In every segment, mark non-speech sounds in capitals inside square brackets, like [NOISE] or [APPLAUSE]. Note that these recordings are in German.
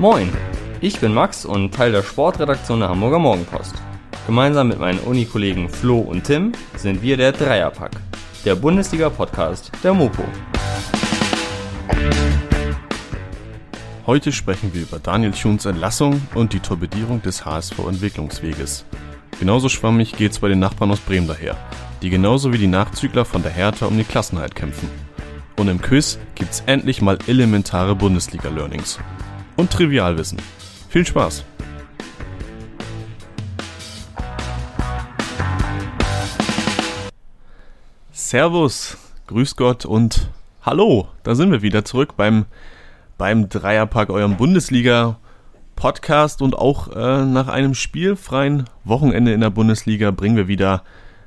Moin, ich bin Max und Teil der Sportredaktion der Hamburger Morgenpost. Gemeinsam mit meinen Unikollegen Flo und Tim sind wir der Dreierpack, der Bundesliga-Podcast der Mopo. Heute sprechen wir über Daniel Thuns Entlassung und die Torpedierung des HSV-Entwicklungsweges. Genauso schwammig geht's bei den Nachbarn aus Bremen daher, die genauso wie die Nachzügler von der Hertha um die Klassenheit kämpfen. Und im Quiz gibt's endlich mal elementare Bundesliga-Learnings. Und Trivialwissen. Viel Spaß! Servus, Grüß Gott und Hallo, da sind wir wieder zurück beim, beim Dreierpack, eurem Bundesliga-Podcast und auch äh, nach einem spielfreien Wochenende in der Bundesliga bringen wir wieder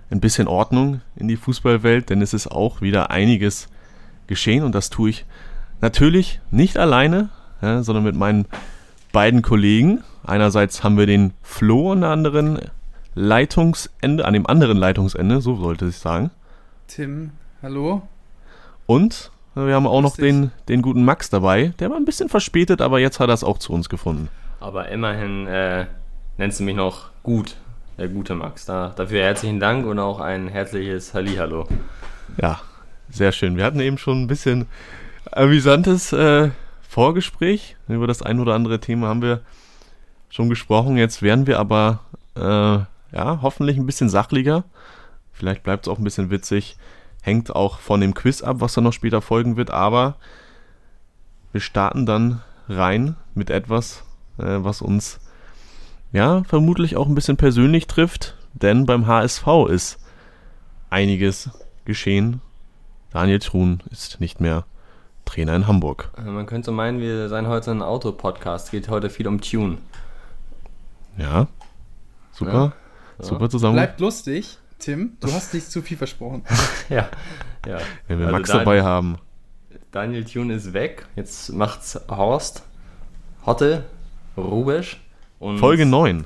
ein bisschen Ordnung in die Fußballwelt, denn es ist auch wieder einiges geschehen und das tue ich natürlich nicht alleine, ja, sondern mit meinen beiden Kollegen. Einerseits haben wir den Flo an der anderen Leitungsende, an dem anderen Leitungsende, so sollte ich sagen. Tim, hallo. Und wir haben auch noch den, den guten Max dabei. Der war ein bisschen verspätet, aber jetzt hat er es auch zu uns gefunden. Aber immerhin äh, nennst du mich noch gut, der gute Max. Da, dafür herzlichen Dank und auch ein herzliches Hallihallo. Ja, sehr schön. Wir hatten eben schon ein bisschen amüsantes äh, Vorgespräch. Über das ein oder andere Thema haben wir schon gesprochen. Jetzt werden wir aber äh, ja, hoffentlich ein bisschen sachlicher. Vielleicht bleibt es auch ein bisschen witzig. Hängt auch von dem Quiz ab, was dann noch später folgen wird. Aber wir starten dann rein mit etwas, äh, was uns ja vermutlich auch ein bisschen persönlich trifft. Denn beim HSV ist einiges geschehen. Daniel Truhn ist nicht mehr Trainer in Hamburg. Äh, man könnte meinen, wir seien heute ein Auto-Podcast. Es geht heute viel um Tune. Ja, super. Ja. Super zusammen. Bleibt lustig, Tim. Du hast nicht zu viel versprochen. [LAUGHS] ja, ja. Wenn wir also Max Dan dabei haben. Daniel Thune ist weg. Jetzt macht's Horst, Hotte, Rubesch und. Folge 9.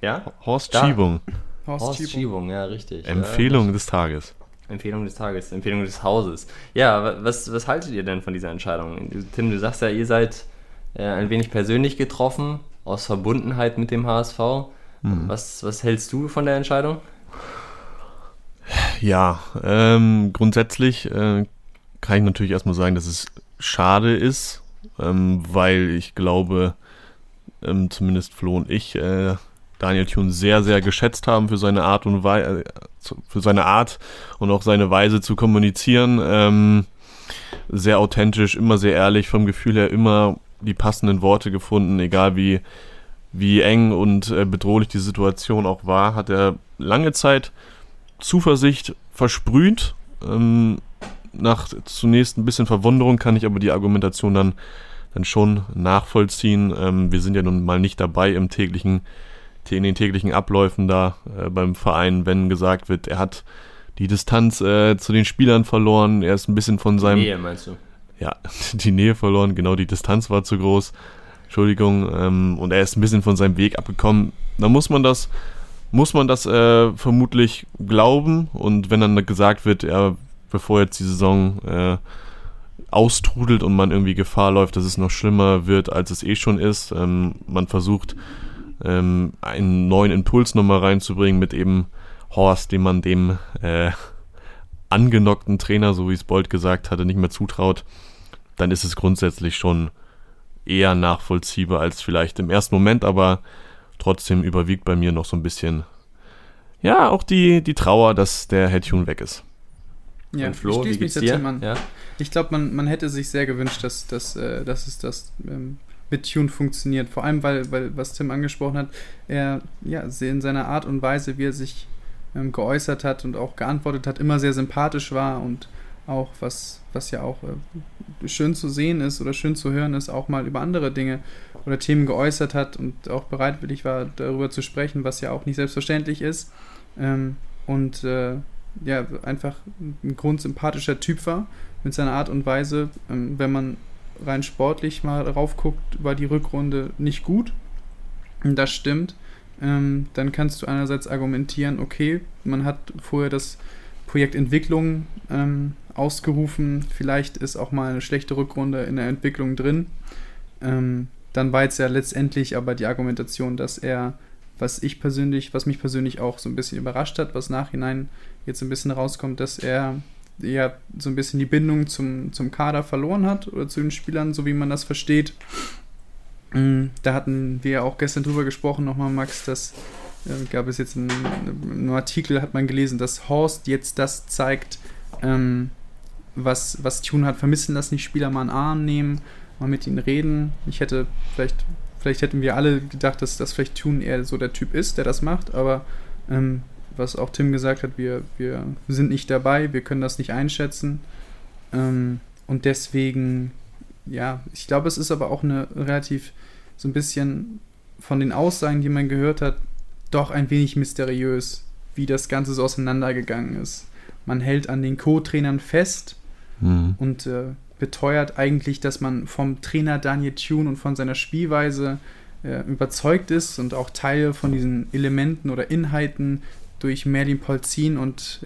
Ja? Horst da. Schiebung. Horst, Horst Schiebung. ja, richtig. Empfehlung ja, des Tages. Empfehlung des Tages, Empfehlung des Hauses. Ja, was, was haltet ihr denn von dieser Entscheidung? Tim, du sagst ja, ihr seid äh, ein wenig persönlich getroffen, aus Verbundenheit mit dem HSV. Mhm. Was, was hältst du von der Entscheidung? Ja, ähm, grundsätzlich äh, kann ich natürlich erstmal sagen, dass es schade ist, ähm, weil ich glaube, ähm, zumindest Flo und ich, äh, Daniel Thun sehr, sehr geschätzt haben für seine Art und Weise, äh, für seine Art und auch seine Weise zu kommunizieren. Ähm, sehr authentisch, immer sehr ehrlich, vom Gefühl her immer die passenden Worte gefunden, egal wie, wie eng und äh, bedrohlich die Situation auch war, hat er lange Zeit Zuversicht versprüht. Ähm, nach zunächst ein bisschen Verwunderung kann ich aber die Argumentation dann, dann schon nachvollziehen. Ähm, wir sind ja nun mal nicht dabei im täglichen in den täglichen Abläufen da äh, beim Verein, wenn gesagt wird, er hat die Distanz äh, zu den Spielern verloren, er ist ein bisschen von seinem. Die Nähe meinst du? Ja, [LAUGHS] die Nähe verloren, genau, die Distanz war zu groß. Entschuldigung, ähm, und er ist ein bisschen von seinem Weg abgekommen. Da muss man das, muss man das äh, vermutlich glauben. Und wenn dann gesagt wird, er, bevor jetzt die Saison äh, austrudelt und man irgendwie Gefahr läuft, dass es noch schlimmer wird, als es eh schon ist, ähm, man versucht, ähm, einen neuen Impuls nochmal reinzubringen mit eben Horst, dem man dem äh, angenockten Trainer, so wie es Bolt gesagt hatte, nicht mehr zutraut, dann ist es grundsätzlich schon eher nachvollziehbar als vielleicht im ersten Moment, aber trotzdem überwiegt bei mir noch so ein bisschen, ja, auch die, die Trauer, dass der Hedjun weg ist. Ja, Flo, ich schließe mich dazu an. Ja? Ich glaube, man, man hätte sich sehr gewünscht, dass, dass, äh, dass es das ähm, mit Tune funktioniert. Vor allem, weil, weil was Tim angesprochen hat, er ja, in seiner Art und Weise, wie er sich ähm, geäußert hat und auch geantwortet hat, immer sehr sympathisch war und auch, was, was ja auch äh, schön zu sehen ist oder schön zu hören ist, auch mal über andere Dinge oder Themen geäußert hat und auch bereitwillig war, darüber zu sprechen, was ja auch nicht selbstverständlich ist. Ähm, und äh, ja, einfach ein grundsympathischer Typ war mit seiner Art und Weise, ähm, wenn man rein sportlich mal raufguckt, war die Rückrunde nicht gut. Das stimmt. Ähm, dann kannst du einerseits argumentieren, okay, man hat vorher das Projekt Entwicklung ähm, ausgerufen, vielleicht ist auch mal eine schlechte Rückrunde in der Entwicklung drin. Ähm, dann war jetzt ja letztendlich aber die Argumentation, dass er, was ich persönlich, was mich persönlich auch so ein bisschen überrascht hat, was nachhinein jetzt ein bisschen rauskommt, dass er ja so ein bisschen die Bindung zum, zum Kader verloren hat oder zu den Spielern, so wie man das versteht. Mm, da hatten wir ja auch gestern drüber gesprochen, nochmal, Max, dass äh, gab es jetzt einen, einen, Artikel, hat man gelesen, dass Horst jetzt das zeigt, ähm, was, was Tune hat vermissen lassen, die Spieler mal einen Arm nehmen, mal mit ihnen reden. Ich hätte vielleicht, vielleicht hätten wir alle gedacht, dass das vielleicht Tune eher so der Typ ist, der das macht, aber ähm, was auch Tim gesagt hat, wir, wir sind nicht dabei, wir können das nicht einschätzen. Ähm, und deswegen, ja, ich glaube, es ist aber auch eine relativ so ein bisschen von den Aussagen, die man gehört hat, doch ein wenig mysteriös, wie das Ganze so auseinandergegangen ist. Man hält an den Co-Trainern fest mhm. und äh, beteuert eigentlich, dass man vom Trainer Daniel Thune und von seiner Spielweise äh, überzeugt ist und auch Teile von diesen Elementen oder Inhalten durch Merlin Polzin und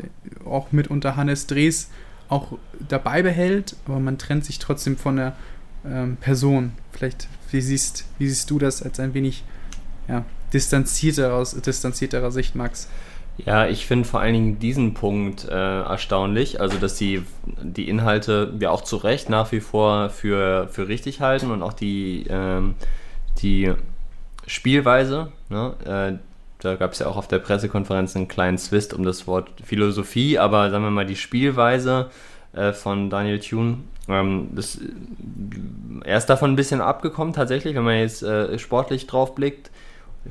auch mitunter Hannes Drees auch dabei behält, aber man trennt sich trotzdem von der ähm, Person. Vielleicht, wie siehst, wie siehst du das als ein wenig ja, distanzierter aus distanzierterer Sicht, Max? Ja, ich finde vor allen Dingen diesen Punkt äh, erstaunlich, also dass sie die Inhalte ja auch zu Recht nach wie vor für, für richtig halten und auch die, ähm, die Spielweise, ne, äh, da gab es ja auch auf der Pressekonferenz einen kleinen Zwist um das Wort Philosophie, aber sagen wir mal die Spielweise äh, von Daniel Thune, ähm, das, er ist davon ein bisschen abgekommen tatsächlich, wenn man jetzt äh, sportlich drauf blickt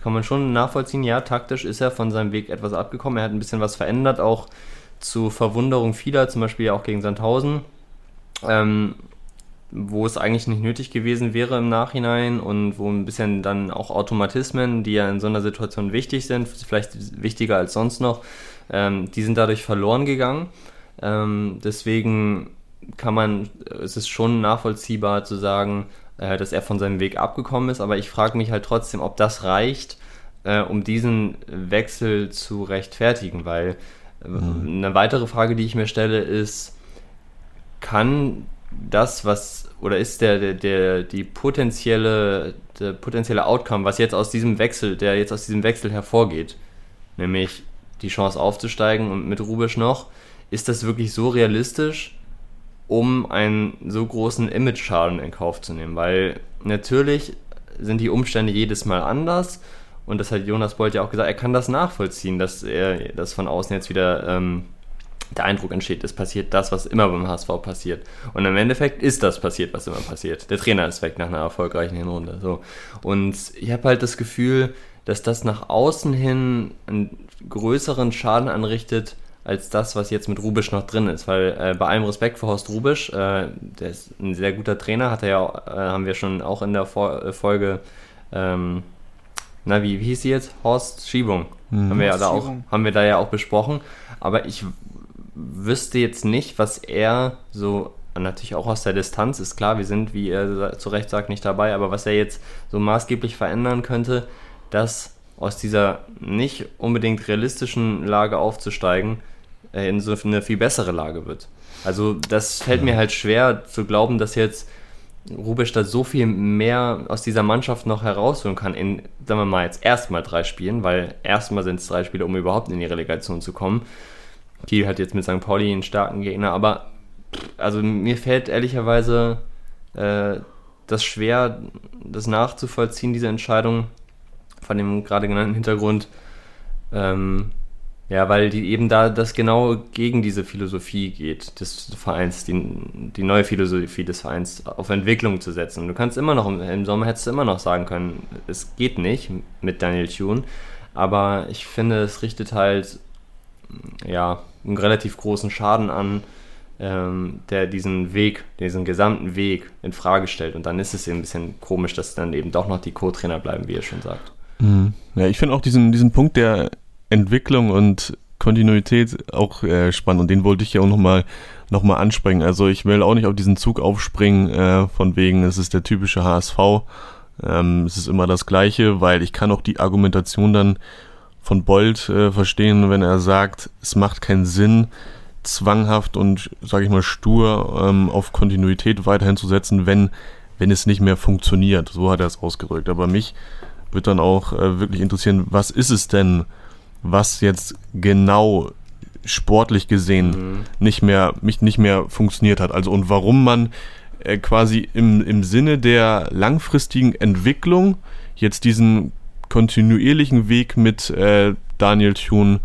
kann man schon nachvollziehen, ja, taktisch ist er von seinem Weg etwas abgekommen. Er hat ein bisschen was verändert, auch zu Verwunderung vieler, zum Beispiel auch gegen Sandhausen, ähm, wo es eigentlich nicht nötig gewesen wäre im Nachhinein und wo ein bisschen dann auch Automatismen, die ja in so einer Situation wichtig sind, vielleicht wichtiger als sonst noch, ähm, die sind dadurch verloren gegangen. Ähm, deswegen kann man, es ist schon nachvollziehbar zu sagen, äh, dass er von seinem Weg abgekommen ist, aber ich frage mich halt trotzdem, ob das reicht, äh, um diesen Wechsel zu rechtfertigen, weil äh, mhm. eine weitere Frage, die ich mir stelle, ist, kann das, was, oder ist der, der, der, die potenzielle, der potenzielle Outcome, was jetzt aus diesem Wechsel, der jetzt aus diesem Wechsel hervorgeht, nämlich die Chance aufzusteigen und mit Rubisch noch, ist das wirklich so realistisch, um einen so großen Image-Schaden in Kauf zu nehmen. Weil natürlich sind die Umstände jedes Mal anders. Und das hat Jonas Bolt ja auch gesagt, er kann das nachvollziehen, dass er dass von außen jetzt wieder ähm, der Eindruck entsteht, es passiert das, was immer beim HSV passiert. Und im Endeffekt ist das passiert, was immer passiert. Der Trainer ist weg nach einer erfolgreichen Hinrunde. So. Und ich habe halt das Gefühl, dass das nach außen hin einen größeren Schaden anrichtet, als das, was jetzt mit Rubisch noch drin ist. Weil äh, bei allem Respekt für Horst Rubisch, äh, der ist ein sehr guter Trainer, hat er ja, äh, haben wir schon auch in der Vor äh, Folge, ähm, na, wie, wie hieß sie jetzt? Horst Schiebung. Mhm. Haben, wir ja da auch, haben wir da ja auch besprochen. Aber ich wüsste jetzt nicht, was er so natürlich auch aus der Distanz ist klar, wir sind, wie er zu Recht sagt, nicht dabei, aber was er jetzt so maßgeblich verändern könnte, dass aus dieser nicht unbedingt realistischen Lage aufzusteigen, äh, in so eine viel bessere Lage wird. Also das fällt mir halt schwer zu glauben, dass jetzt Rubisch da so viel mehr aus dieser Mannschaft noch herausholen kann in, sagen wir mal, jetzt erstmal drei Spielen, weil erstmal sind es drei Spiele, um überhaupt in die Relegation zu kommen. Die hat jetzt mit St. Pauli einen starken Gegner, aber also mir fällt ehrlicherweise äh, das schwer, das nachzuvollziehen, diese Entscheidung von dem gerade genannten Hintergrund. Ähm, ja, weil die eben da das genau gegen diese Philosophie geht des Vereins, die, die neue Philosophie des Vereins auf Entwicklung zu setzen. Du kannst immer noch, im Sommer hättest du immer noch sagen können, es geht nicht mit Daniel Thune, aber ich finde, es richtet halt, ja, einen relativ großen Schaden an, ähm, der diesen Weg, diesen gesamten Weg in Frage stellt. Und dann ist es eben ein bisschen komisch, dass dann eben doch noch die Co-Trainer bleiben, wie ihr schon sagt. Mhm. Ja, ich finde auch diesen, diesen Punkt der Entwicklung und Kontinuität auch äh, spannend und den wollte ich ja auch nochmal noch mal ansprechen. Also ich will auch nicht auf diesen Zug aufspringen, äh, von wegen, es ist der typische HSV, ähm, es ist immer das Gleiche, weil ich kann auch die Argumentation dann von Bolt äh, verstehen, wenn er sagt, es macht keinen Sinn, zwanghaft und, sage ich mal, stur ähm, auf Kontinuität weiterhin zu setzen, wenn wenn es nicht mehr funktioniert. So hat er es ausgedrückt. Aber mich wird dann auch äh, wirklich interessieren, was ist es denn, was jetzt genau sportlich gesehen mhm. nicht mehr mich nicht mehr funktioniert hat. Also und warum man äh, quasi im, im Sinne der langfristigen Entwicklung jetzt diesen kontinuierlichen Weg mit äh, Daniel Thune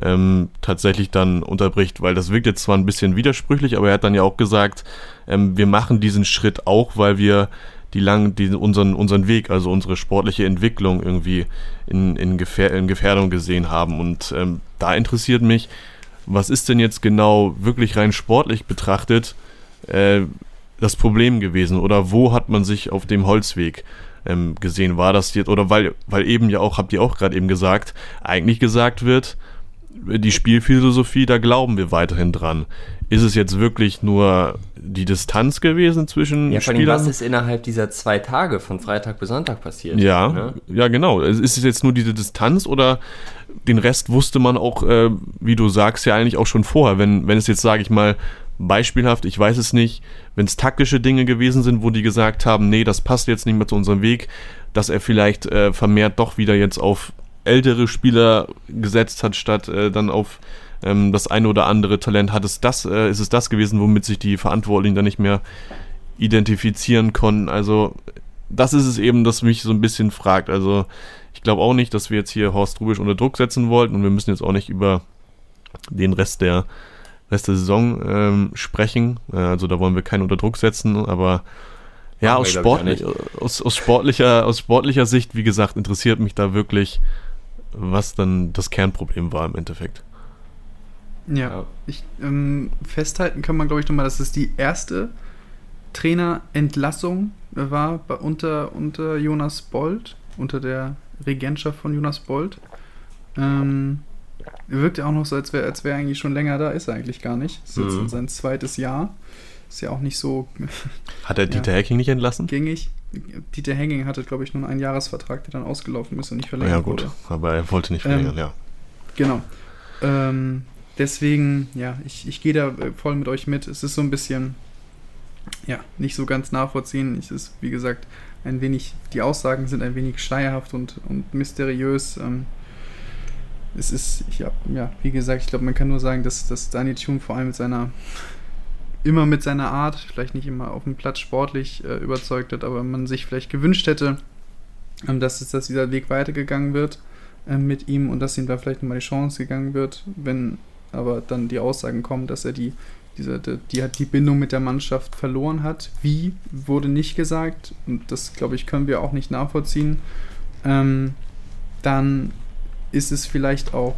ähm, tatsächlich dann unterbricht, weil das wirkt jetzt zwar ein bisschen widersprüchlich, aber er hat dann ja auch gesagt, ähm, wir machen diesen Schritt auch, weil wir die lang, die, unseren, unseren Weg, also unsere sportliche Entwicklung irgendwie in, in, Gefähr in Gefährdung gesehen haben. Und ähm, da interessiert mich, was ist denn jetzt genau wirklich rein sportlich betrachtet äh, das Problem gewesen? Oder wo hat man sich auf dem Holzweg ähm, gesehen? War das jetzt, oder weil, weil eben ja auch, habt ihr auch gerade eben gesagt, eigentlich gesagt wird, die Spielphilosophie, da glauben wir weiterhin dran. Ist es jetzt wirklich nur die Distanz gewesen zwischen ja, Spielern? was ist innerhalb dieser zwei Tage von Freitag bis Sonntag passiert? Ja, ne? ja genau. Ist es jetzt nur diese Distanz oder den Rest wusste man auch, äh, wie du sagst, ja eigentlich auch schon vorher. Wenn, wenn es jetzt, sage ich mal, beispielhaft, ich weiß es nicht, wenn es taktische Dinge gewesen sind, wo die gesagt haben, nee, das passt jetzt nicht mehr zu unserem Weg, dass er vielleicht äh, vermehrt doch wieder jetzt auf ältere Spieler gesetzt hat, statt äh, dann auf ähm, das eine oder andere Talent. Hat es das, äh, ist es das gewesen, womit sich die Verantwortlichen dann nicht mehr identifizieren konnten? Also, das ist es eben, das mich so ein bisschen fragt. Also, ich glaube auch nicht, dass wir jetzt hier Horst Rubisch unter Druck setzen wollten und wir müssen jetzt auch nicht über den Rest der Rest der Saison ähm, sprechen. Äh, also da wollen wir keinen unter Druck setzen, aber ja, aus, sportlich, aus, aus, sportlicher, aus sportlicher Sicht, wie gesagt, interessiert mich da wirklich, was dann das Kernproblem war im Endeffekt. Ja, ich, ähm, festhalten kann man, glaube ich, nochmal, dass es die erste Trainerentlassung war bei, unter, unter Jonas Bold, unter der Regentschaft von Jonas Bold. Ähm, wirkt ja auch noch so, als wäre als wär eigentlich schon länger da, ist er eigentlich gar nicht. Das ist mhm. jetzt sein zweites Jahr. Ist ja auch nicht so. [LAUGHS] Hat er Dieter ja, Hacking nicht entlassen? Gängig. Dieter Hacking hatte, glaube ich, nur einen Jahresvertrag, der dann ausgelaufen ist und nicht verlängert ja, gut. Wurde. Aber er wollte nicht verlängern, ähm, ja. Genau. Ähm, deswegen, ja, ich, ich gehe da äh, voll mit euch mit. Es ist so ein bisschen, ja, nicht so ganz nachvollziehen. Es ist, wie gesagt, ein wenig, die Aussagen sind ein wenig schleierhaft und, und mysteriös. Ähm, es ist, ja, ja, wie gesagt, ich glaube, man kann nur sagen, dass, dass Daniel Thune vor allem mit seiner immer mit seiner Art, vielleicht nicht immer auf dem Platz sportlich äh, überzeugt hat, aber man sich vielleicht gewünscht hätte, ähm, dass, es, dass dieser Weg weitergegangen wird äh, mit ihm und dass ihm da vielleicht nochmal die Chance gegangen wird, wenn aber dann die Aussagen kommen, dass er die, diese, die, die die Bindung mit der Mannschaft verloren hat. Wie, wurde nicht gesagt und das, glaube ich, können wir auch nicht nachvollziehen. Ähm, dann ist es vielleicht auch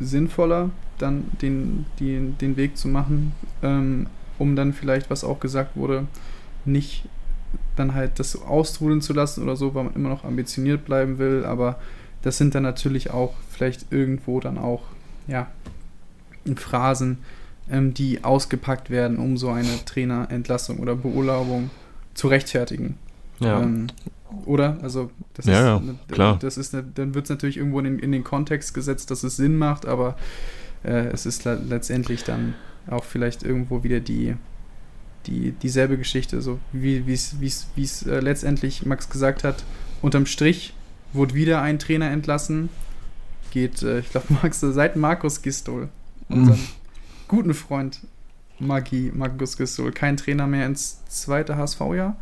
sinnvoller, dann den, den, den Weg zu machen, ähm, um dann vielleicht, was auch gesagt wurde, nicht dann halt das austrudeln zu lassen oder so, weil man immer noch ambitioniert bleiben will, aber das sind dann natürlich auch vielleicht irgendwo dann auch, ja, Phrasen, ähm, die ausgepackt werden, um so eine Trainerentlassung oder Beurlaubung zu rechtfertigen. Ja. Ähm, oder? Also, das ja, ist, ja, klar. Das ist eine, dann wird es natürlich irgendwo in, in, den Kontext gesetzt, dass es Sinn macht, aber äh, es ist letztendlich dann auch vielleicht irgendwo wieder die, die dieselbe Geschichte, so wie es äh, letztendlich Max gesagt hat. Unterm Strich wurde wieder ein Trainer entlassen. Geht, äh, ich glaube, [LAUGHS] Max, seit Markus Gistol, unserem mm. guten Freund Magi, Markus Gistol, kein Trainer mehr ins zweite HSV-Jahr,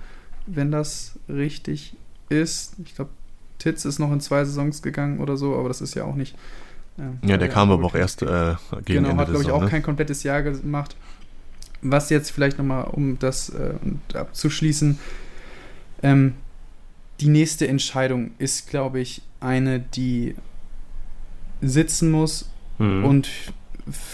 wenn das richtig ist. Ich glaube, Titz ist noch in zwei Saisons gegangen oder so, aber das ist ja auch nicht ja, ja der kam aber auch erst äh, gegen Genau, Ende hat, glaube ich, auch ne? kein komplettes Jahr gemacht. Was jetzt vielleicht nochmal, um das äh, abzuschließen, ähm, die nächste Entscheidung ist, glaube ich, eine, die sitzen muss mhm. und,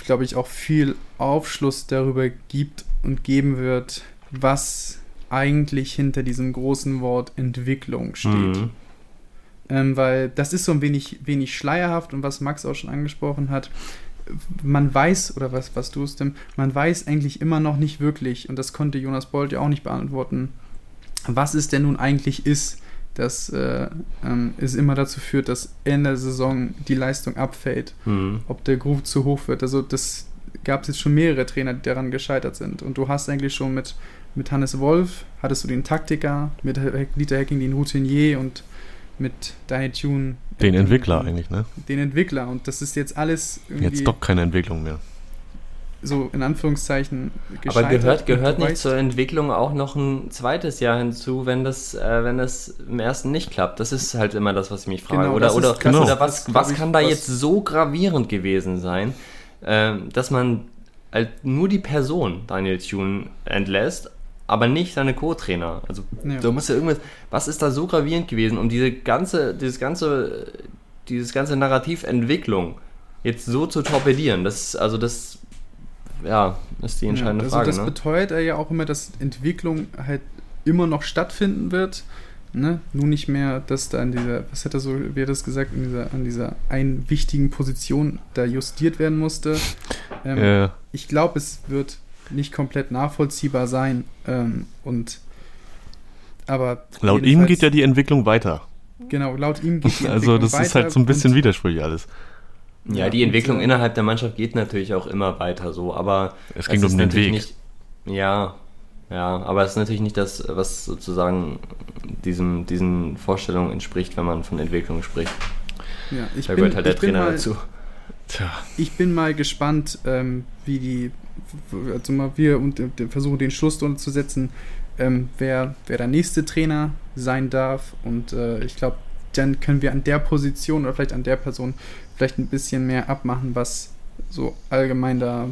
glaube ich, auch viel Aufschluss darüber gibt und geben wird, was eigentlich hinter diesem großen Wort Entwicklung steht. Mhm. Ähm, weil das ist so ein wenig, wenig schleierhaft und was Max auch schon angesprochen hat, man weiß, oder was, was du es denn, man weiß eigentlich immer noch nicht wirklich, und das konnte Jonas Bolt ja auch nicht beantworten, was es denn nun eigentlich ist, dass äh, ähm, es immer dazu führt, dass Ende der Saison die Leistung abfällt, mhm. ob der Groove zu hoch wird. Also das gab es jetzt schon mehrere Trainer, die daran gescheitert sind. Und du hast eigentlich schon mit, mit Hannes Wolf hattest du den Taktiker, mit Dieter Hecking den Routinier und mit Daniel Tune. Den Entwickler eigentlich, ne? Den Entwickler und das ist jetzt alles irgendwie. Jetzt doch keine Entwicklung mehr. So in Anführungszeichen Aber gehört, gehört nicht zur Entwicklung auch noch ein zweites Jahr hinzu, wenn das, äh, wenn das im ersten nicht klappt? Das ist halt immer das, was ich mich frage. Genau, oder oder, genau. oder was, was kann da jetzt so gravierend gewesen sein, äh, dass man halt nur die Person Daniel Thune entlässt, aber nicht seine Co-Trainer. Also ja. da muss ja irgendwas. Was ist da so gravierend gewesen, um diese ganze, dieses ganze, dieses ganze Narrativentwicklung jetzt so zu torpedieren? Das, also das, ja, ist die entscheidende ja, also Frage. Das ne? beteuert er ja auch immer, dass Entwicklung halt immer noch stattfinden wird. Ne? Nur nicht mehr, dass da an dieser, was hat er so, wie hat das gesagt, in dieser, an dieser einen wichtigen Position da justiert werden musste. Ähm, ja. Ich glaube, es wird nicht komplett nachvollziehbar sein. Ähm, und aber laut ihm geht ja die Entwicklung weiter. Genau, laut ihm geht die [LAUGHS] Entwicklung weiter. Also das ist halt so ein bisschen widersprüchlich alles. Ja, ja die Entwicklung äh, innerhalb der Mannschaft geht natürlich auch immer weiter so, aber es ging um den Weg. Nicht, ja, ja, aber es ist natürlich nicht das, was sozusagen diesem, diesen Vorstellungen entspricht, wenn man von Entwicklung spricht. Ja, ich da bin, gehört halt der Trainer mal, dazu. Tja. [LAUGHS] Ich bin mal gespannt, ähm, wie die also mal wir und versuchen den Schluss zu setzen, ähm, wer, wer der nächste Trainer sein darf. Und äh, ich glaube, dann können wir an der Position oder vielleicht an der Person vielleicht ein bisschen mehr abmachen, was so allgemein da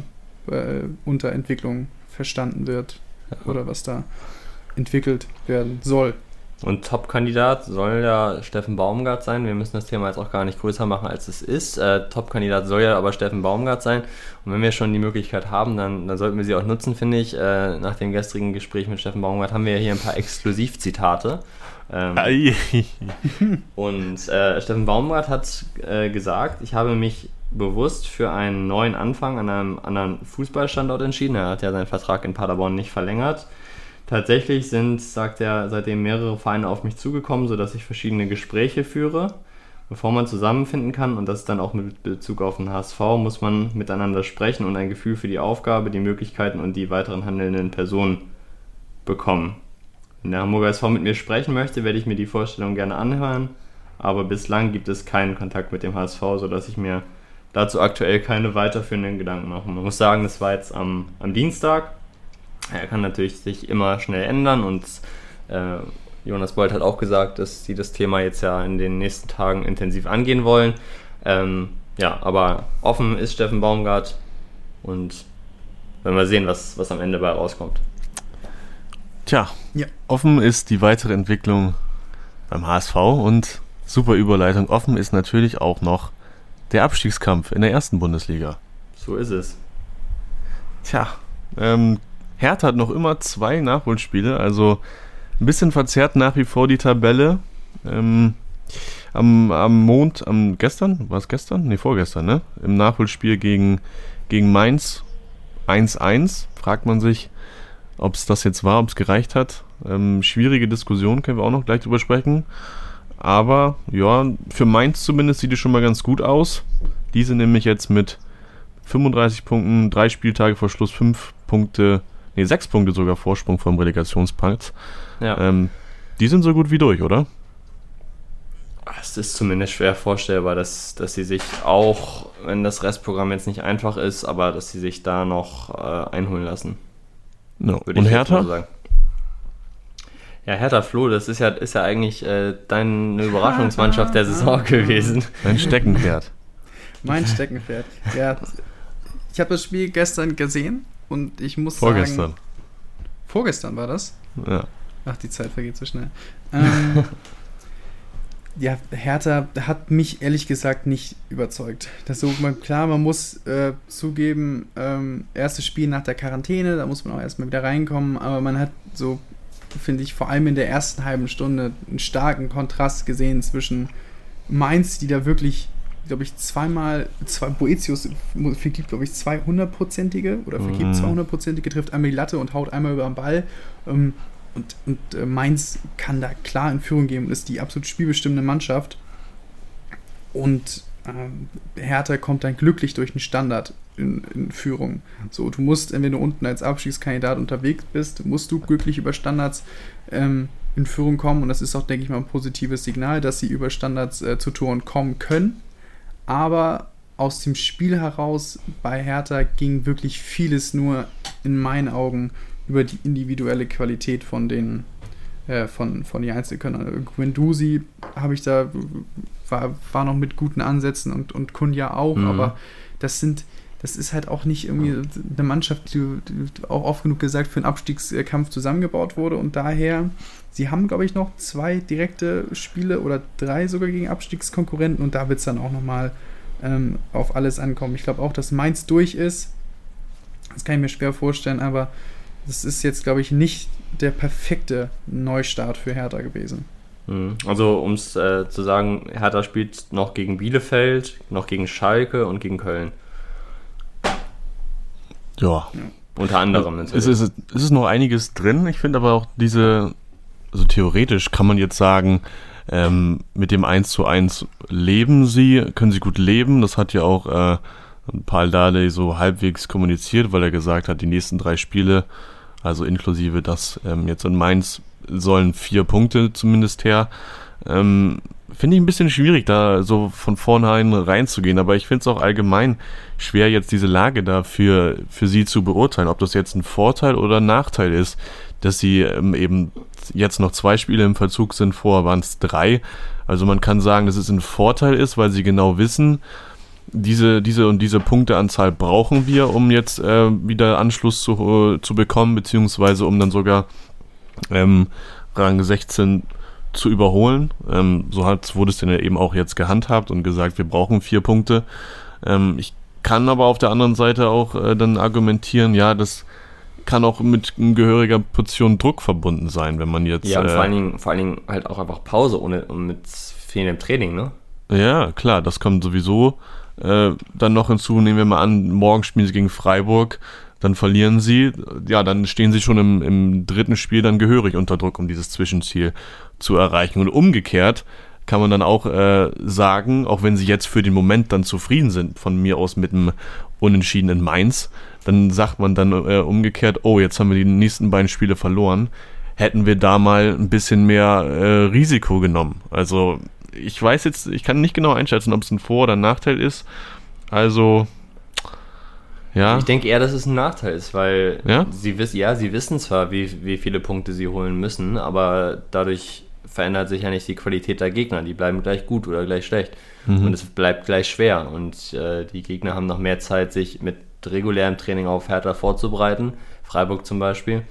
äh, unter Entwicklung verstanden wird ja. oder was da entwickelt werden soll. Und Top-Kandidat soll ja Steffen Baumgart sein. Wir müssen das Thema jetzt auch gar nicht größer machen, als es ist. Äh, Top-Kandidat soll ja aber Steffen Baumgart sein. Und wenn wir schon die Möglichkeit haben, dann, dann sollten wir sie auch nutzen, finde ich. Äh, nach dem gestrigen Gespräch mit Steffen Baumgart haben wir ja hier ein paar Exklusivzitate. Ähm, [LAUGHS] und äh, Steffen Baumgart hat äh, gesagt, ich habe mich bewusst für einen neuen Anfang an einem anderen Fußballstandort entschieden. Er hat ja seinen Vertrag in Paderborn nicht verlängert. Tatsächlich sind, sagt er, seitdem mehrere Vereine auf mich zugekommen, sodass ich verschiedene Gespräche führe, bevor man zusammenfinden kann. Und das dann auch mit Bezug auf den HSV, muss man miteinander sprechen und ein Gefühl für die Aufgabe, die Möglichkeiten und die weiteren handelnden Personen bekommen. Wenn der Hamburger SV mit mir sprechen möchte, werde ich mir die Vorstellung gerne anhören. Aber bislang gibt es keinen Kontakt mit dem HSV, sodass ich mir dazu aktuell keine weiterführenden Gedanken mache. Man muss sagen, das war jetzt am, am Dienstag er kann natürlich sich immer schnell ändern und äh, Jonas Bolt hat auch gesagt, dass sie das Thema jetzt ja in den nächsten Tagen intensiv angehen wollen. Ähm, ja, aber offen ist Steffen Baumgart und wenn wir sehen, was, was am Ende dabei rauskommt. Tja, ja. offen ist die weitere Entwicklung beim HSV und super Überleitung. Offen ist natürlich auch noch der Abstiegskampf in der ersten Bundesliga. So ist es. Tja, ähm, Hertha hat noch immer zwei Nachholspiele, also ein bisschen verzerrt nach wie vor die Tabelle. Ähm, am, am Mond, am gestern, war es gestern? Ne, vorgestern, ne? Im Nachholspiel gegen, gegen Mainz 1-1. Fragt man sich, ob es das jetzt war, ob es gereicht hat. Ähm, schwierige Diskussion, können wir auch noch gleich drüber sprechen. Aber ja, für Mainz zumindest sieht es schon mal ganz gut aus. Diese nämlich jetzt mit 35 Punkten, drei Spieltage vor Schluss, fünf Punkte nee, sechs Punkte sogar Vorsprung vom Relegationspakt. Ja. Ähm, die sind so gut wie durch, oder? Es ist zumindest schwer vorstellbar, dass, dass sie sich auch, wenn das Restprogramm jetzt nicht einfach ist, aber dass sie sich da noch äh, einholen lassen. No. Und Hertha? Ja, Hertha Flo, das ist ja, ist ja eigentlich äh, deine Überraschungsmannschaft der Saison [LAUGHS] gewesen. Dein Steckenpferd. mein Steckenpferd. Ja, ich habe das Spiel gestern gesehen und ich muss vorgestern. sagen. Vorgestern war das? Ja. Ach, die Zeit vergeht so schnell. Ähm, [LAUGHS] ja, Hertha hat mich ehrlich gesagt nicht überzeugt. Das so, man, klar, man muss äh, zugeben, ähm, erstes Spiel nach der Quarantäne, da muss man auch erstmal wieder reinkommen, aber man hat so, finde ich, vor allem in der ersten halben Stunde einen starken Kontrast gesehen zwischen Mainz, die da wirklich glaube ich, zweimal, zwei, Boetius vergibt, glaube ich, 200-prozentige oder vergibt mhm. 200-prozentige, trifft einmal die Latte und haut einmal über den Ball. Ähm, und, und äh, Mainz kann da klar in Führung gehen und ist die absolut spielbestimmende Mannschaft. Und ähm, Hertha kommt dann glücklich durch den Standard in, in, Führung. So, du musst, wenn du unten als Abstiegskandidat unterwegs bist, musst du glücklich über Standards ähm, in Führung kommen. Und das ist auch, denke ich mal, ein positives Signal, dass sie über Standards äh, zu Toren kommen können. Aber aus dem Spiel heraus bei Hertha ging wirklich vieles nur in meinen Augen über die individuelle Qualität von den äh, von, von den Einzelkönnern. Guendouzi habe ich da war, war noch mit guten Ansätzen und, und Kunja auch, mhm. aber das sind, das ist halt auch nicht irgendwie eine Mannschaft, die, die, auch oft genug gesagt für einen Abstiegskampf zusammengebaut wurde und daher, sie haben, glaube ich, noch zwei direkte Spiele oder drei sogar gegen Abstiegskonkurrenten und da wird es dann auch nochmal ähm, auf alles ankommen. Ich glaube auch, dass Mainz durch ist. Das kann ich mir schwer vorstellen, aber das ist jetzt, glaube ich, nicht der perfekte Neustart für Hertha gewesen. Mhm. Also, um es äh, zu sagen, Hertha spielt noch gegen Bielefeld, noch gegen Schalke und gegen Köln. Ja. ja. Unter anderem natürlich. Es ist, es ist noch einiges drin. Ich finde aber auch diese, also theoretisch kann man jetzt sagen, ähm, mit dem 1 zu 1 leben sie, können sie gut leben. Das hat ja auch äh, Paul Dardai so halbwegs kommuniziert, weil er gesagt hat, die nächsten drei Spiele, also inklusive das ähm, jetzt in Mainz, sollen vier Punkte zumindest her. Ähm, finde ich ein bisschen schwierig, da so von vornherein reinzugehen, aber ich finde es auch allgemein schwer, jetzt diese Lage da für, für sie zu beurteilen, ob das jetzt ein Vorteil oder ein Nachteil ist, dass sie ähm, eben jetzt noch zwei Spiele im Verzug sind, vorher waren es drei. Also man kann sagen, dass es ein Vorteil ist, weil sie genau wissen, diese, diese und diese Punkteanzahl brauchen wir, um jetzt äh, wieder Anschluss zu, äh, zu bekommen, beziehungsweise um dann sogar ähm, Rang 16 zu überholen. Ähm, so hat, wurde es denn eben auch jetzt gehandhabt und gesagt, wir brauchen vier Punkte. Ähm, ich kann aber auf der anderen Seite auch äh, dann argumentieren, ja, das kann auch mit gehöriger Portion Druck verbunden sein, wenn man jetzt. Ja, und äh, vor, allen Dingen, vor allen Dingen halt auch einfach Pause ohne mit fehlendem Training, ne? Ja, klar, das kommt sowieso äh, dann noch hinzu. Nehmen wir mal an, morgen spielen sie gegen Freiburg dann verlieren sie, ja, dann stehen sie schon im, im dritten Spiel dann gehörig unter Druck, um dieses Zwischenziel zu erreichen. Und umgekehrt kann man dann auch äh, sagen, auch wenn sie jetzt für den Moment dann zufrieden sind, von mir aus mit einem Unentschieden in Mainz, dann sagt man dann äh, umgekehrt, oh, jetzt haben wir die nächsten beiden Spiele verloren, hätten wir da mal ein bisschen mehr äh, Risiko genommen. Also ich weiß jetzt, ich kann nicht genau einschätzen, ob es ein Vor- oder ein Nachteil ist. Also ja. Ich denke eher, dass es ein Nachteil ist, weil ja? sie wissen, ja, sie wissen zwar, wie, wie viele Punkte sie holen müssen, aber dadurch verändert sich ja nicht die Qualität der Gegner. Die bleiben gleich gut oder gleich schlecht. Mhm. Und es bleibt gleich schwer. Und äh, die Gegner haben noch mehr Zeit, sich mit regulärem Training auf Hertha vorzubereiten. Freiburg zum Beispiel.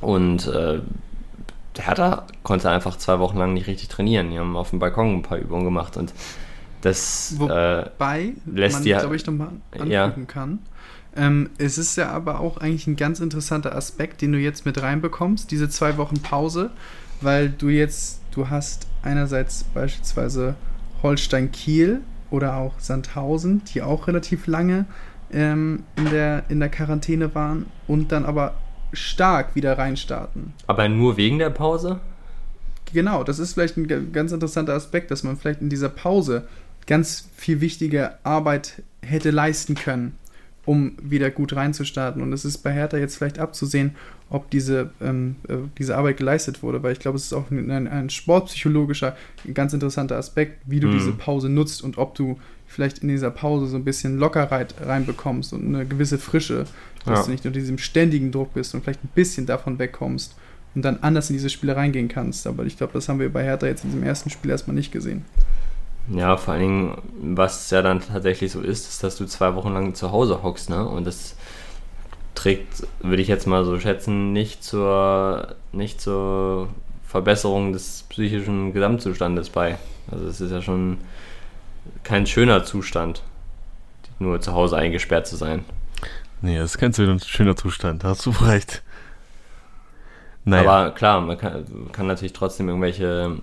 Und äh, Hertha konnte einfach zwei Wochen lang nicht richtig trainieren. Die haben auf dem Balkon ein paar Übungen gemacht und das Wobei äh, lässt man, glaube ich, nochmal anfügen ja. kann. Ähm, es ist ja aber auch eigentlich ein ganz interessanter Aspekt, den du jetzt mit reinbekommst, diese zwei Wochen Pause, weil du jetzt, du hast einerseits beispielsweise Holstein Kiel oder auch Sandhausen, die auch relativ lange ähm, in, der, in der Quarantäne waren und dann aber stark wieder reinstarten. Aber nur wegen der Pause? Genau, das ist vielleicht ein ganz interessanter Aspekt, dass man vielleicht in dieser Pause ganz viel wichtige Arbeit hätte leisten können, um wieder gut reinzustarten. Und es ist bei Hertha jetzt vielleicht abzusehen, ob diese, ähm, äh, diese Arbeit geleistet wurde, weil ich glaube, es ist auch ein, ein sportpsychologischer, ganz interessanter Aspekt, wie du mhm. diese Pause nutzt und ob du vielleicht in dieser Pause so ein bisschen Lockerheit reinbekommst und eine gewisse Frische, dass ja. du nicht unter diesem ständigen Druck bist und vielleicht ein bisschen davon wegkommst und dann anders in diese Spiele reingehen kannst. Aber ich glaube, das haben wir bei Hertha jetzt in diesem ersten Spiel erstmal nicht gesehen. Ja, vor allen Dingen, was ja dann tatsächlich so ist, ist, dass du zwei Wochen lang zu Hause hockst, ne? Und das trägt, würde ich jetzt mal so schätzen, nicht zur, nicht zur Verbesserung des psychischen Gesamtzustandes bei. Also es ist ja schon kein schöner Zustand, nur zu Hause eingesperrt zu sein. Nee, das ist kein schöner Zustand, da hast du recht. Naja. Aber klar, man kann, kann natürlich trotzdem irgendwelche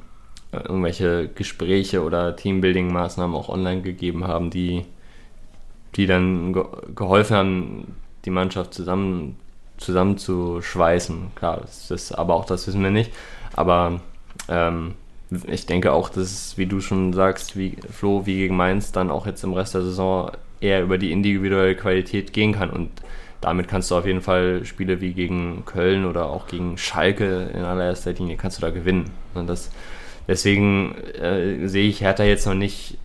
irgendwelche Gespräche oder Teambuilding-Maßnahmen auch online gegeben haben, die, die dann ge geholfen haben, die Mannschaft zusammen, zusammenzuschweißen. Klar, das ist, aber auch das wissen wir nicht. Aber ähm, ich denke auch, dass es, wie du schon sagst, wie Flo, wie gegen Mainz, dann auch jetzt im Rest der Saison eher über die individuelle Qualität gehen kann. Und damit kannst du auf jeden Fall Spiele wie gegen Köln oder auch gegen Schalke in allererster Linie kannst du da gewinnen. Und das, deswegen äh, sehe ich Hertha jetzt noch nicht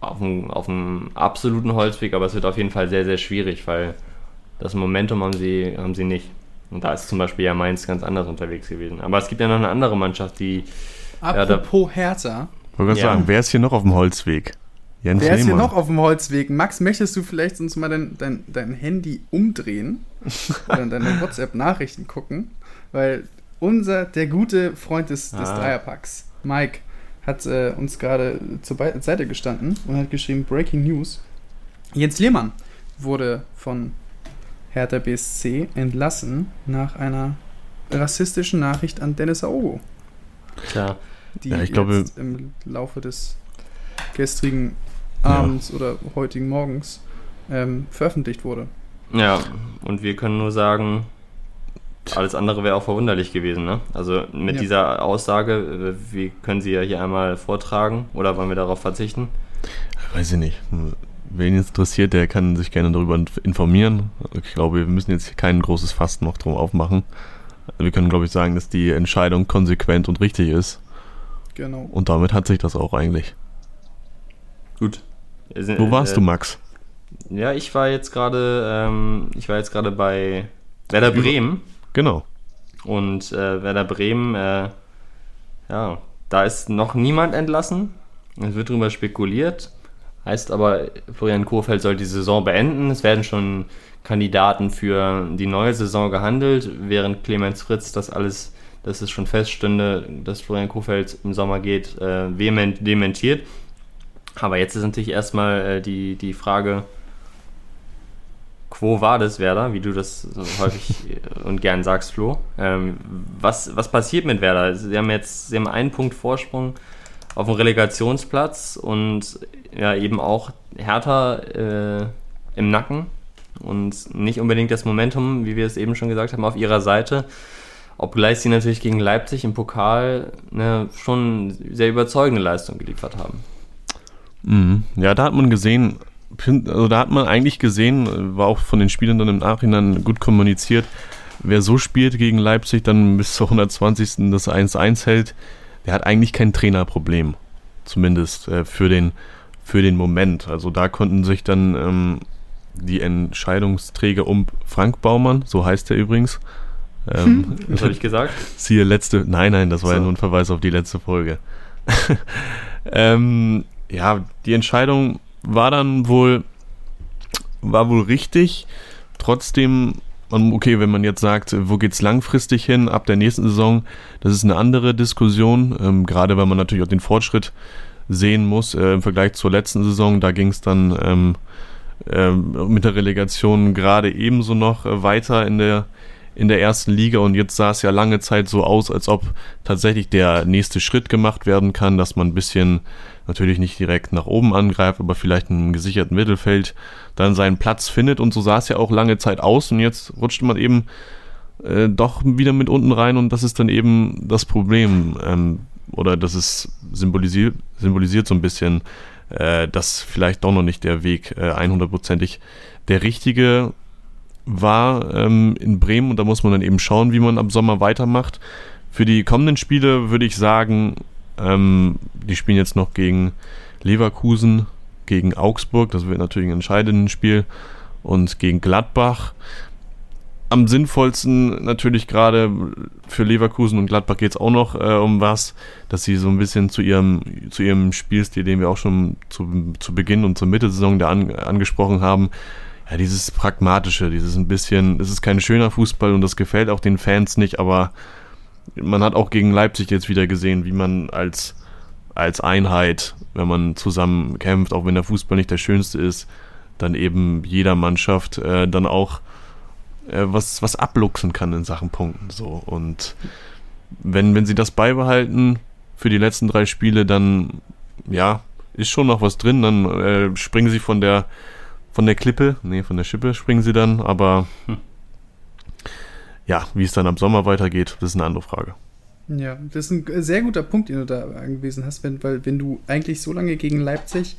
auf dem, auf dem absoluten Holzweg, aber es wird auf jeden Fall sehr, sehr schwierig, weil das Momentum haben sie, haben sie nicht. Und da ist zum Beispiel ja Mainz ganz anders unterwegs gewesen. Aber es gibt ja noch eine andere Mannschaft, die. Apropos ja, Hertha. Ich wollte ja. sagen, wer ist hier noch auf dem Holzweg? Jens wer ist hier noch auf dem Holzweg? Max, möchtest du vielleicht uns mal dein, dein, dein Handy umdrehen [LAUGHS] oder deine WhatsApp-Nachrichten gucken? Weil unser, der gute Freund des, des ah. Dreierpacks, Mike, hat äh, uns gerade zur Seite gestanden und hat geschrieben: Breaking News. Jens Lehmann wurde von Hertha BSC entlassen nach einer rassistischen Nachricht an Dennis Aogo. Tja. Die ja, ich glaube, im Laufe des gestrigen Abends ja. oder heutigen Morgens ähm, veröffentlicht wurde. Ja, und wir können nur sagen, alles andere wäre auch verwunderlich gewesen. Ne? Also mit ja. dieser Aussage, äh, wie können Sie ja hier einmal vortragen oder wollen wir darauf verzichten? Weiß ich nicht. Wen es interessiert, der kann sich gerne darüber informieren. Ich glaube, wir müssen jetzt kein großes Fasten noch drum aufmachen. Wir können, glaube ich, sagen, dass die Entscheidung konsequent und richtig ist. Genau. Und damit hat sich das auch eigentlich. Gut. Wo warst äh, du, Max? Ja, ich war jetzt gerade, ähm, ich war jetzt gerade bei Werder Bremen. Genau. Und äh, Werder Bremen, äh, ja, da ist noch niemand entlassen. Es wird darüber spekuliert. Heißt aber, Florian Kohfeldt soll die Saison beenden. Es werden schon Kandidaten für die neue Saison gehandelt, während Clemens Fritz das alles, dass es schon feststünde, dass Florian Kohfeldt im Sommer geht, äh, vehement dementiert. Aber jetzt ist natürlich erstmal äh, die, die Frage, Quo war das, Werder, wie du das so häufig [LAUGHS] und gern sagst, Flo. Ähm, was, was passiert mit Werder? Sie haben jetzt sie haben einen Punkt Vorsprung auf dem Relegationsplatz und ja eben auch härter äh, im Nacken und nicht unbedingt das Momentum, wie wir es eben schon gesagt haben, auf ihrer Seite. Obgleich sie natürlich gegen Leipzig im Pokal ne, schon sehr überzeugende Leistung geliefert haben. Mhm. Ja, da hat man gesehen, also da hat man eigentlich gesehen, war auch von den Spielern dann im Nachhinein gut kommuniziert, wer so spielt gegen Leipzig, dann bis zur 120. das 1-1 hält, der hat eigentlich kein Trainerproblem. Zumindest äh, für, den, für den Moment. Also da konnten sich dann ähm, die Entscheidungsträger um Frank Baumann, so heißt er übrigens. Ähm, Was habe ich gesagt? [LAUGHS] Siehe letzte, nein, nein, das war so. ja nur ein Verweis auf die letzte Folge. [LAUGHS] ähm, ja, die Entscheidung war dann wohl, war wohl richtig. Trotzdem, okay, wenn man jetzt sagt, wo geht's langfristig hin ab der nächsten Saison, das ist eine andere Diskussion, ähm, gerade weil man natürlich auch den Fortschritt sehen muss äh, im Vergleich zur letzten Saison. Da ging es dann ähm, äh, mit der Relegation gerade ebenso noch äh, weiter in der in der ersten Liga und jetzt sah es ja lange Zeit so aus, als ob tatsächlich der nächste Schritt gemacht werden kann, dass man ein bisschen natürlich nicht direkt nach oben angreift, aber vielleicht im gesicherten Mittelfeld dann seinen Platz findet. Und so sah es ja auch lange Zeit aus. Und jetzt rutscht man eben äh, doch wieder mit unten rein und das ist dann eben das Problem. Ähm, oder das ist symbolisiert, symbolisiert so ein bisschen, äh, dass vielleicht doch noch nicht der Weg äh, 100%ig der richtige war ähm, in Bremen. Und da muss man dann eben schauen, wie man ab Sommer weitermacht. Für die kommenden Spiele würde ich sagen, ähm, die spielen jetzt noch gegen Leverkusen, gegen Augsburg, das wird natürlich ein entscheidendes Spiel, und gegen Gladbach. Am sinnvollsten natürlich gerade für Leverkusen und Gladbach geht es auch noch äh, um was, dass sie so ein bisschen zu ihrem, zu ihrem Spielstil, den wir auch schon zu, zu Beginn und zur Mitte Saison da an, angesprochen haben, ja, dieses Pragmatische, dieses ein bisschen, es ist kein schöner Fußball und das gefällt auch den Fans nicht, aber man hat auch gegen Leipzig jetzt wieder gesehen, wie man als, als Einheit, wenn man zusammen kämpft, auch wenn der Fußball nicht der schönste ist, dann eben jeder Mannschaft äh, dann auch äh, was, was abluchsen kann in Sachen Punkten. So. Und wenn, wenn sie das beibehalten für die letzten drei Spiele, dann ja, ist schon noch was drin. Dann äh, springen sie von der von der Klippe, nee, von der Schippe springen sie dann, aber hm ja, wie es dann am Sommer weitergeht, das ist eine andere Frage. Ja, das ist ein sehr guter Punkt, den du da angewiesen hast, wenn, weil wenn du eigentlich so lange gegen Leipzig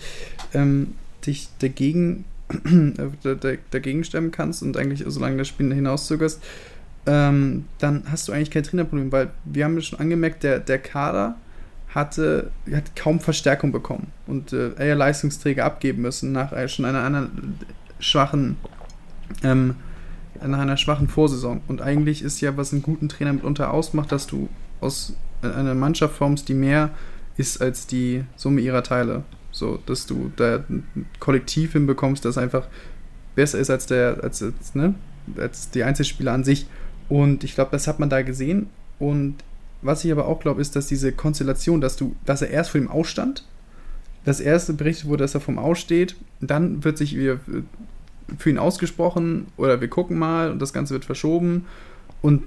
ähm, dich dagegen, äh, [CLEARS THROAT] dagegen stemmen kannst und eigentlich so lange das Spiel hinauszögerst, ähm, dann hast du eigentlich kein Trainerproblem, weil wir haben schon angemerkt, der, der Kader hatte, hat kaum Verstärkung bekommen und äh, eher Leistungsträger abgeben müssen nach schon einer anderen schwachen ähm, nach einer schwachen Vorsaison. Und eigentlich ist ja, was einen guten Trainer mitunter ausmacht, dass du aus einer Mannschaft formst, die mehr ist als die Summe ihrer Teile. So, dass du da ein Kollektiv hinbekommst, das einfach besser ist als der, als, als, ne, als die Einzelspieler an sich. Und ich glaube, das hat man da gesehen. Und was ich aber auch glaube, ist, dass diese Konstellation, dass du, dass er erst vor ihm ausstand, das erste berichtet wurde, dass er vom Aussteht, dann wird sich wieder für ihn ausgesprochen oder wir gucken mal und das Ganze wird verschoben und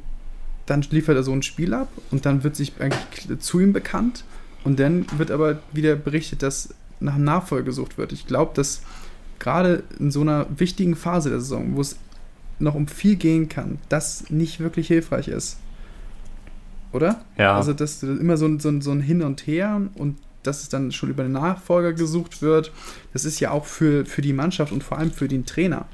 dann liefert er so ein Spiel ab und dann wird sich eigentlich zu ihm bekannt und dann wird aber wieder berichtet, dass nach Nachfolger gesucht wird. Ich glaube, dass gerade in so einer wichtigen Phase der Saison, wo es noch um viel gehen kann, das nicht wirklich hilfreich ist. Oder? Ja. Also, dass immer so ein, so, ein, so ein Hin und Her und dass es dann schon über den Nachfolger gesucht wird, das ist ja auch für, für die Mannschaft und vor allem für den Trainer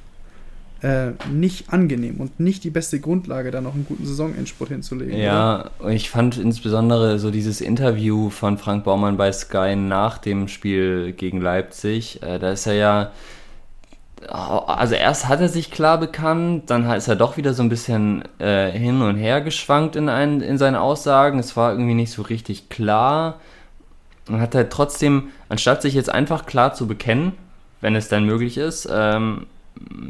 äh, nicht angenehm und nicht die beste Grundlage, da noch einen guten Saisonendspurt hinzulegen. Ja, oder? ich fand insbesondere so dieses Interview von Frank Baumann bei Sky nach dem Spiel gegen Leipzig, äh, da ist er ja also erst hat er sich klar bekannt, dann ist er doch wieder so ein bisschen äh, hin und her geschwankt in, ein, in seinen Aussagen. Es war irgendwie nicht so richtig klar. Und hat er trotzdem, anstatt sich jetzt einfach klar zu bekennen, wenn es dann möglich ist, ähm,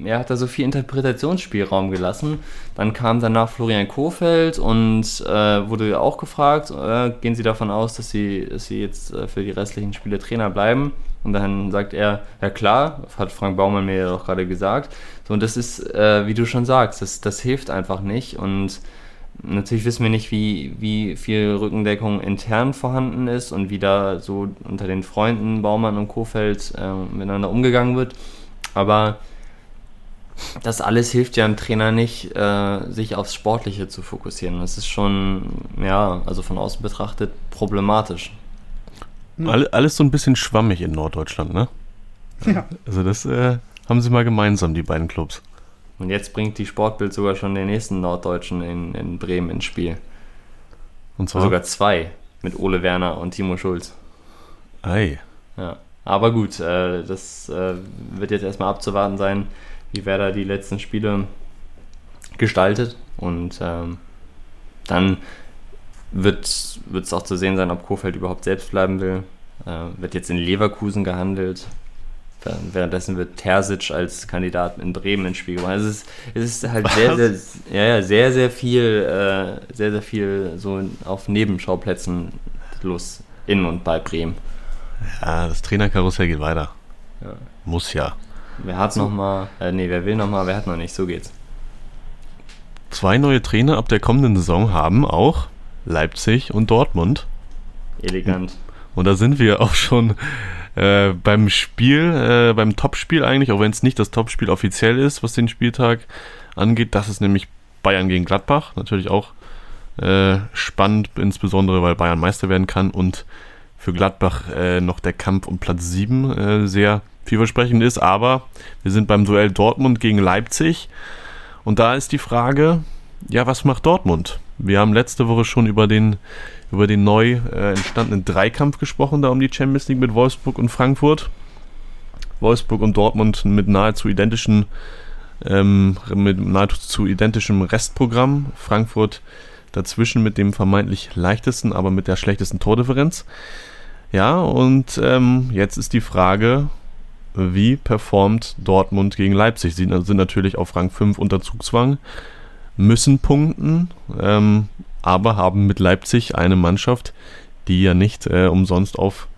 ja, hat er so viel Interpretationsspielraum gelassen. Dann kam danach Florian Kofeld und äh, wurde auch gefragt, äh, gehen Sie davon aus, dass Sie, dass Sie jetzt äh, für die restlichen Spiele Trainer bleiben? Und dann sagt er, ja klar, hat Frank Baumann mir ja auch gerade gesagt. So, und das ist, äh, wie du schon sagst, das, das hilft einfach nicht. Und natürlich wissen wir nicht, wie, wie viel Rückendeckung intern vorhanden ist und wie da so unter den Freunden Baumann und Kofeld äh, miteinander umgegangen wird. Aber das alles hilft ja einem Trainer nicht, äh, sich aufs Sportliche zu fokussieren. Das ist schon, ja, also von außen betrachtet problematisch. All, alles so ein bisschen schwammig in Norddeutschland, ne? Ja. Also das äh, haben sie mal gemeinsam, die beiden Clubs. Und jetzt bringt die Sportbild sogar schon den nächsten Norddeutschen in, in Bremen ins Spiel. Und zwar? Sogar zwei. Mit Ole Werner und Timo Schulz. Ei. Ja. Aber gut, äh, das äh, wird jetzt erstmal abzuwarten sein, wie Werder die letzten Spiele gestaltet. Und ähm, dann wird es auch zu sehen sein, ob Kofeld überhaupt selbst bleiben will. Äh, wird jetzt in Leverkusen gehandelt. Währenddessen wird Terzic als Kandidat in Bremen ins Spiel gebracht. Also es ist, es ist halt sehr, sehr, ja, ja, sehr, sehr viel, äh, sehr, sehr viel so auf Nebenschauplätzen los in und bei Bremen. Ja, das Trainerkarussell geht weiter. Ja. Muss ja. Wer hat so. noch mal, äh, nee, wer will noch mal, wer hat noch nicht, so geht's. Zwei neue Trainer ab der kommenden Saison haben auch Leipzig und Dortmund. Elegant. Und da sind wir auch schon äh, beim Spiel, äh, beim Topspiel eigentlich, auch wenn es nicht das Topspiel offiziell ist, was den Spieltag angeht. Das ist nämlich Bayern gegen Gladbach. Natürlich auch äh, spannend, insbesondere weil Bayern Meister werden kann und für Gladbach äh, noch der Kampf um Platz 7 äh, sehr vielversprechend ist. Aber wir sind beim Duell Dortmund gegen Leipzig. Und da ist die Frage, ja, was macht Dortmund? Wir haben letzte Woche schon über den, über den neu äh, entstandenen Dreikampf gesprochen, da um die Champions League mit Wolfsburg und Frankfurt. Wolfsburg und Dortmund mit nahezu identischen, ähm, mit nahezu identischem Restprogramm. Frankfurt dazwischen mit dem vermeintlich leichtesten, aber mit der schlechtesten Tordifferenz. Ja, und ähm, jetzt ist die Frage, wie performt Dortmund gegen Leipzig? Sie sind natürlich auf Rang 5 unter Zugzwang, müssen punkten, ähm, aber haben mit Leipzig eine Mannschaft, die ja nicht äh, umsonst auf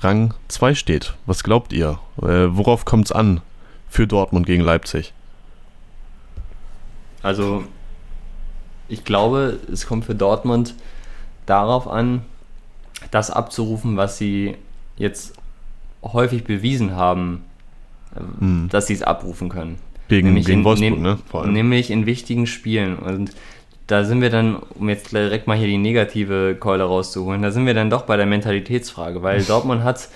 Rang 2 steht. Was glaubt ihr? Äh, worauf kommt es an für Dortmund gegen Leipzig? Also, ich glaube, es kommt für Dortmund darauf an, das abzurufen, was sie jetzt häufig bewiesen haben, mhm. dass sie es abrufen können. Gegen, nämlich gegen in, Wolfsburg, ne? Vor allem. Nämlich in wichtigen Spielen. Und da sind wir dann, um jetzt direkt mal hier die negative Keule rauszuholen, da sind wir dann doch bei der Mentalitätsfrage, weil [LAUGHS] Dortmund hat,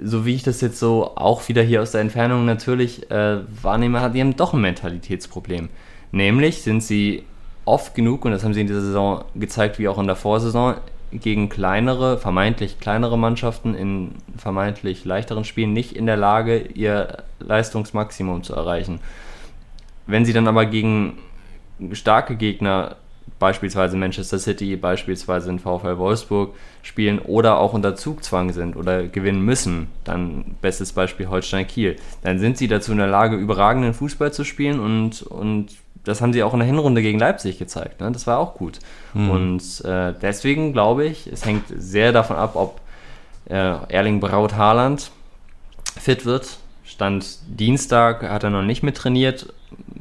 so wie ich das jetzt so auch wieder hier aus der Entfernung natürlich äh, wahrnehme, hat die haben doch ein Mentalitätsproblem. Nämlich sind sie oft genug, und das haben sie in dieser Saison gezeigt, wie auch in der Vorsaison, gegen kleinere, vermeintlich kleinere Mannschaften in vermeintlich leichteren Spielen nicht in der Lage, ihr Leistungsmaximum zu erreichen. Wenn sie dann aber gegen starke Gegner, beispielsweise Manchester City, beispielsweise in VfL Wolfsburg, spielen oder auch unter Zugzwang sind oder gewinnen müssen, dann bestes Beispiel Holstein Kiel, dann sind sie dazu in der Lage, überragenden Fußball zu spielen und, und das haben sie auch in der Hinrunde gegen Leipzig gezeigt. Ne? Das war auch gut. Mhm. Und äh, deswegen glaube ich, es hängt sehr davon ab, ob äh, Erling Braut Haaland fit wird. Stand Dienstag hat er noch nicht mit trainiert,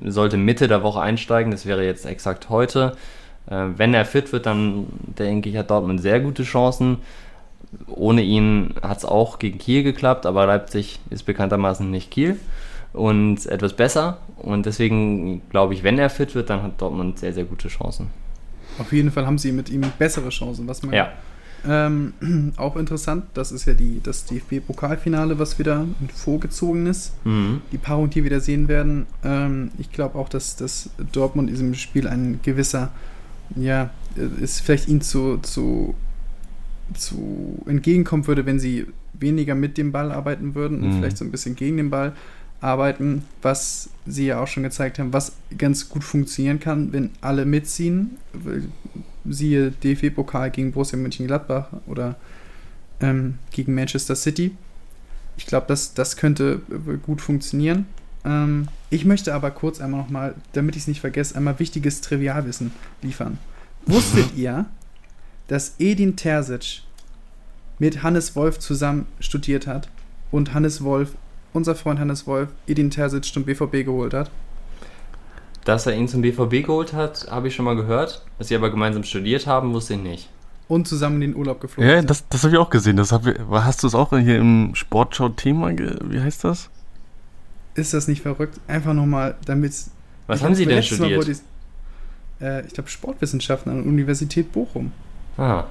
sollte Mitte der Woche einsteigen, das wäre jetzt exakt heute. Äh, wenn er fit wird, dann denke ich, hat Dortmund sehr gute Chancen. Ohne ihn hat es auch gegen Kiel geklappt, aber Leipzig ist bekanntermaßen nicht Kiel und etwas besser. Und deswegen glaube ich, wenn er fit wird, dann hat Dortmund sehr, sehr gute Chancen. Auf jeden Fall haben sie mit ihm bessere Chancen, was man ja. Ähm, [CLEARS THROAT] auch interessant, das ist ja die, das DFB-Pokalfinale, was wieder vorgezogen ist. Mhm. Die Paarung, die wir da sehen werden. Ähm, ich glaube auch, dass, dass Dortmund in diesem Spiel ein gewisser, ja, ist vielleicht ihnen zu, zu, zu entgegenkommen würde, wenn sie weniger mit dem Ball arbeiten würden und mhm. vielleicht so ein bisschen gegen den Ball arbeiten, was sie ja auch schon gezeigt haben, was ganz gut funktionieren kann, wenn alle mitziehen. Siehe DFB-Pokal gegen Borussia Mönchengladbach oder ähm, gegen Manchester City. Ich glaube, das, das könnte gut funktionieren. Ähm, ich möchte aber kurz einmal nochmal, damit ich es nicht vergesse, einmal wichtiges Trivialwissen liefern. Wusstet ihr, dass Edin Terzic mit Hannes Wolf zusammen studiert hat und Hannes Wolf unser Freund Hannes Wolf Edin Terzic zum BVB geholt hat? Dass er ihn zum BVB geholt hat, habe ich schon mal gehört. Dass sie aber gemeinsam studiert haben, wusste ich nicht. Und zusammen in den Urlaub geflogen Ja, sind. das, das habe ich auch gesehen. Das hab, hast du es auch hier im Sportschau-Thema? Wie heißt das? Ist das nicht verrückt? Einfach nochmal, damit. Was haben Sie denn studiert? Ich, äh, ich glaube, Sportwissenschaften an der Universität Bochum. Ah.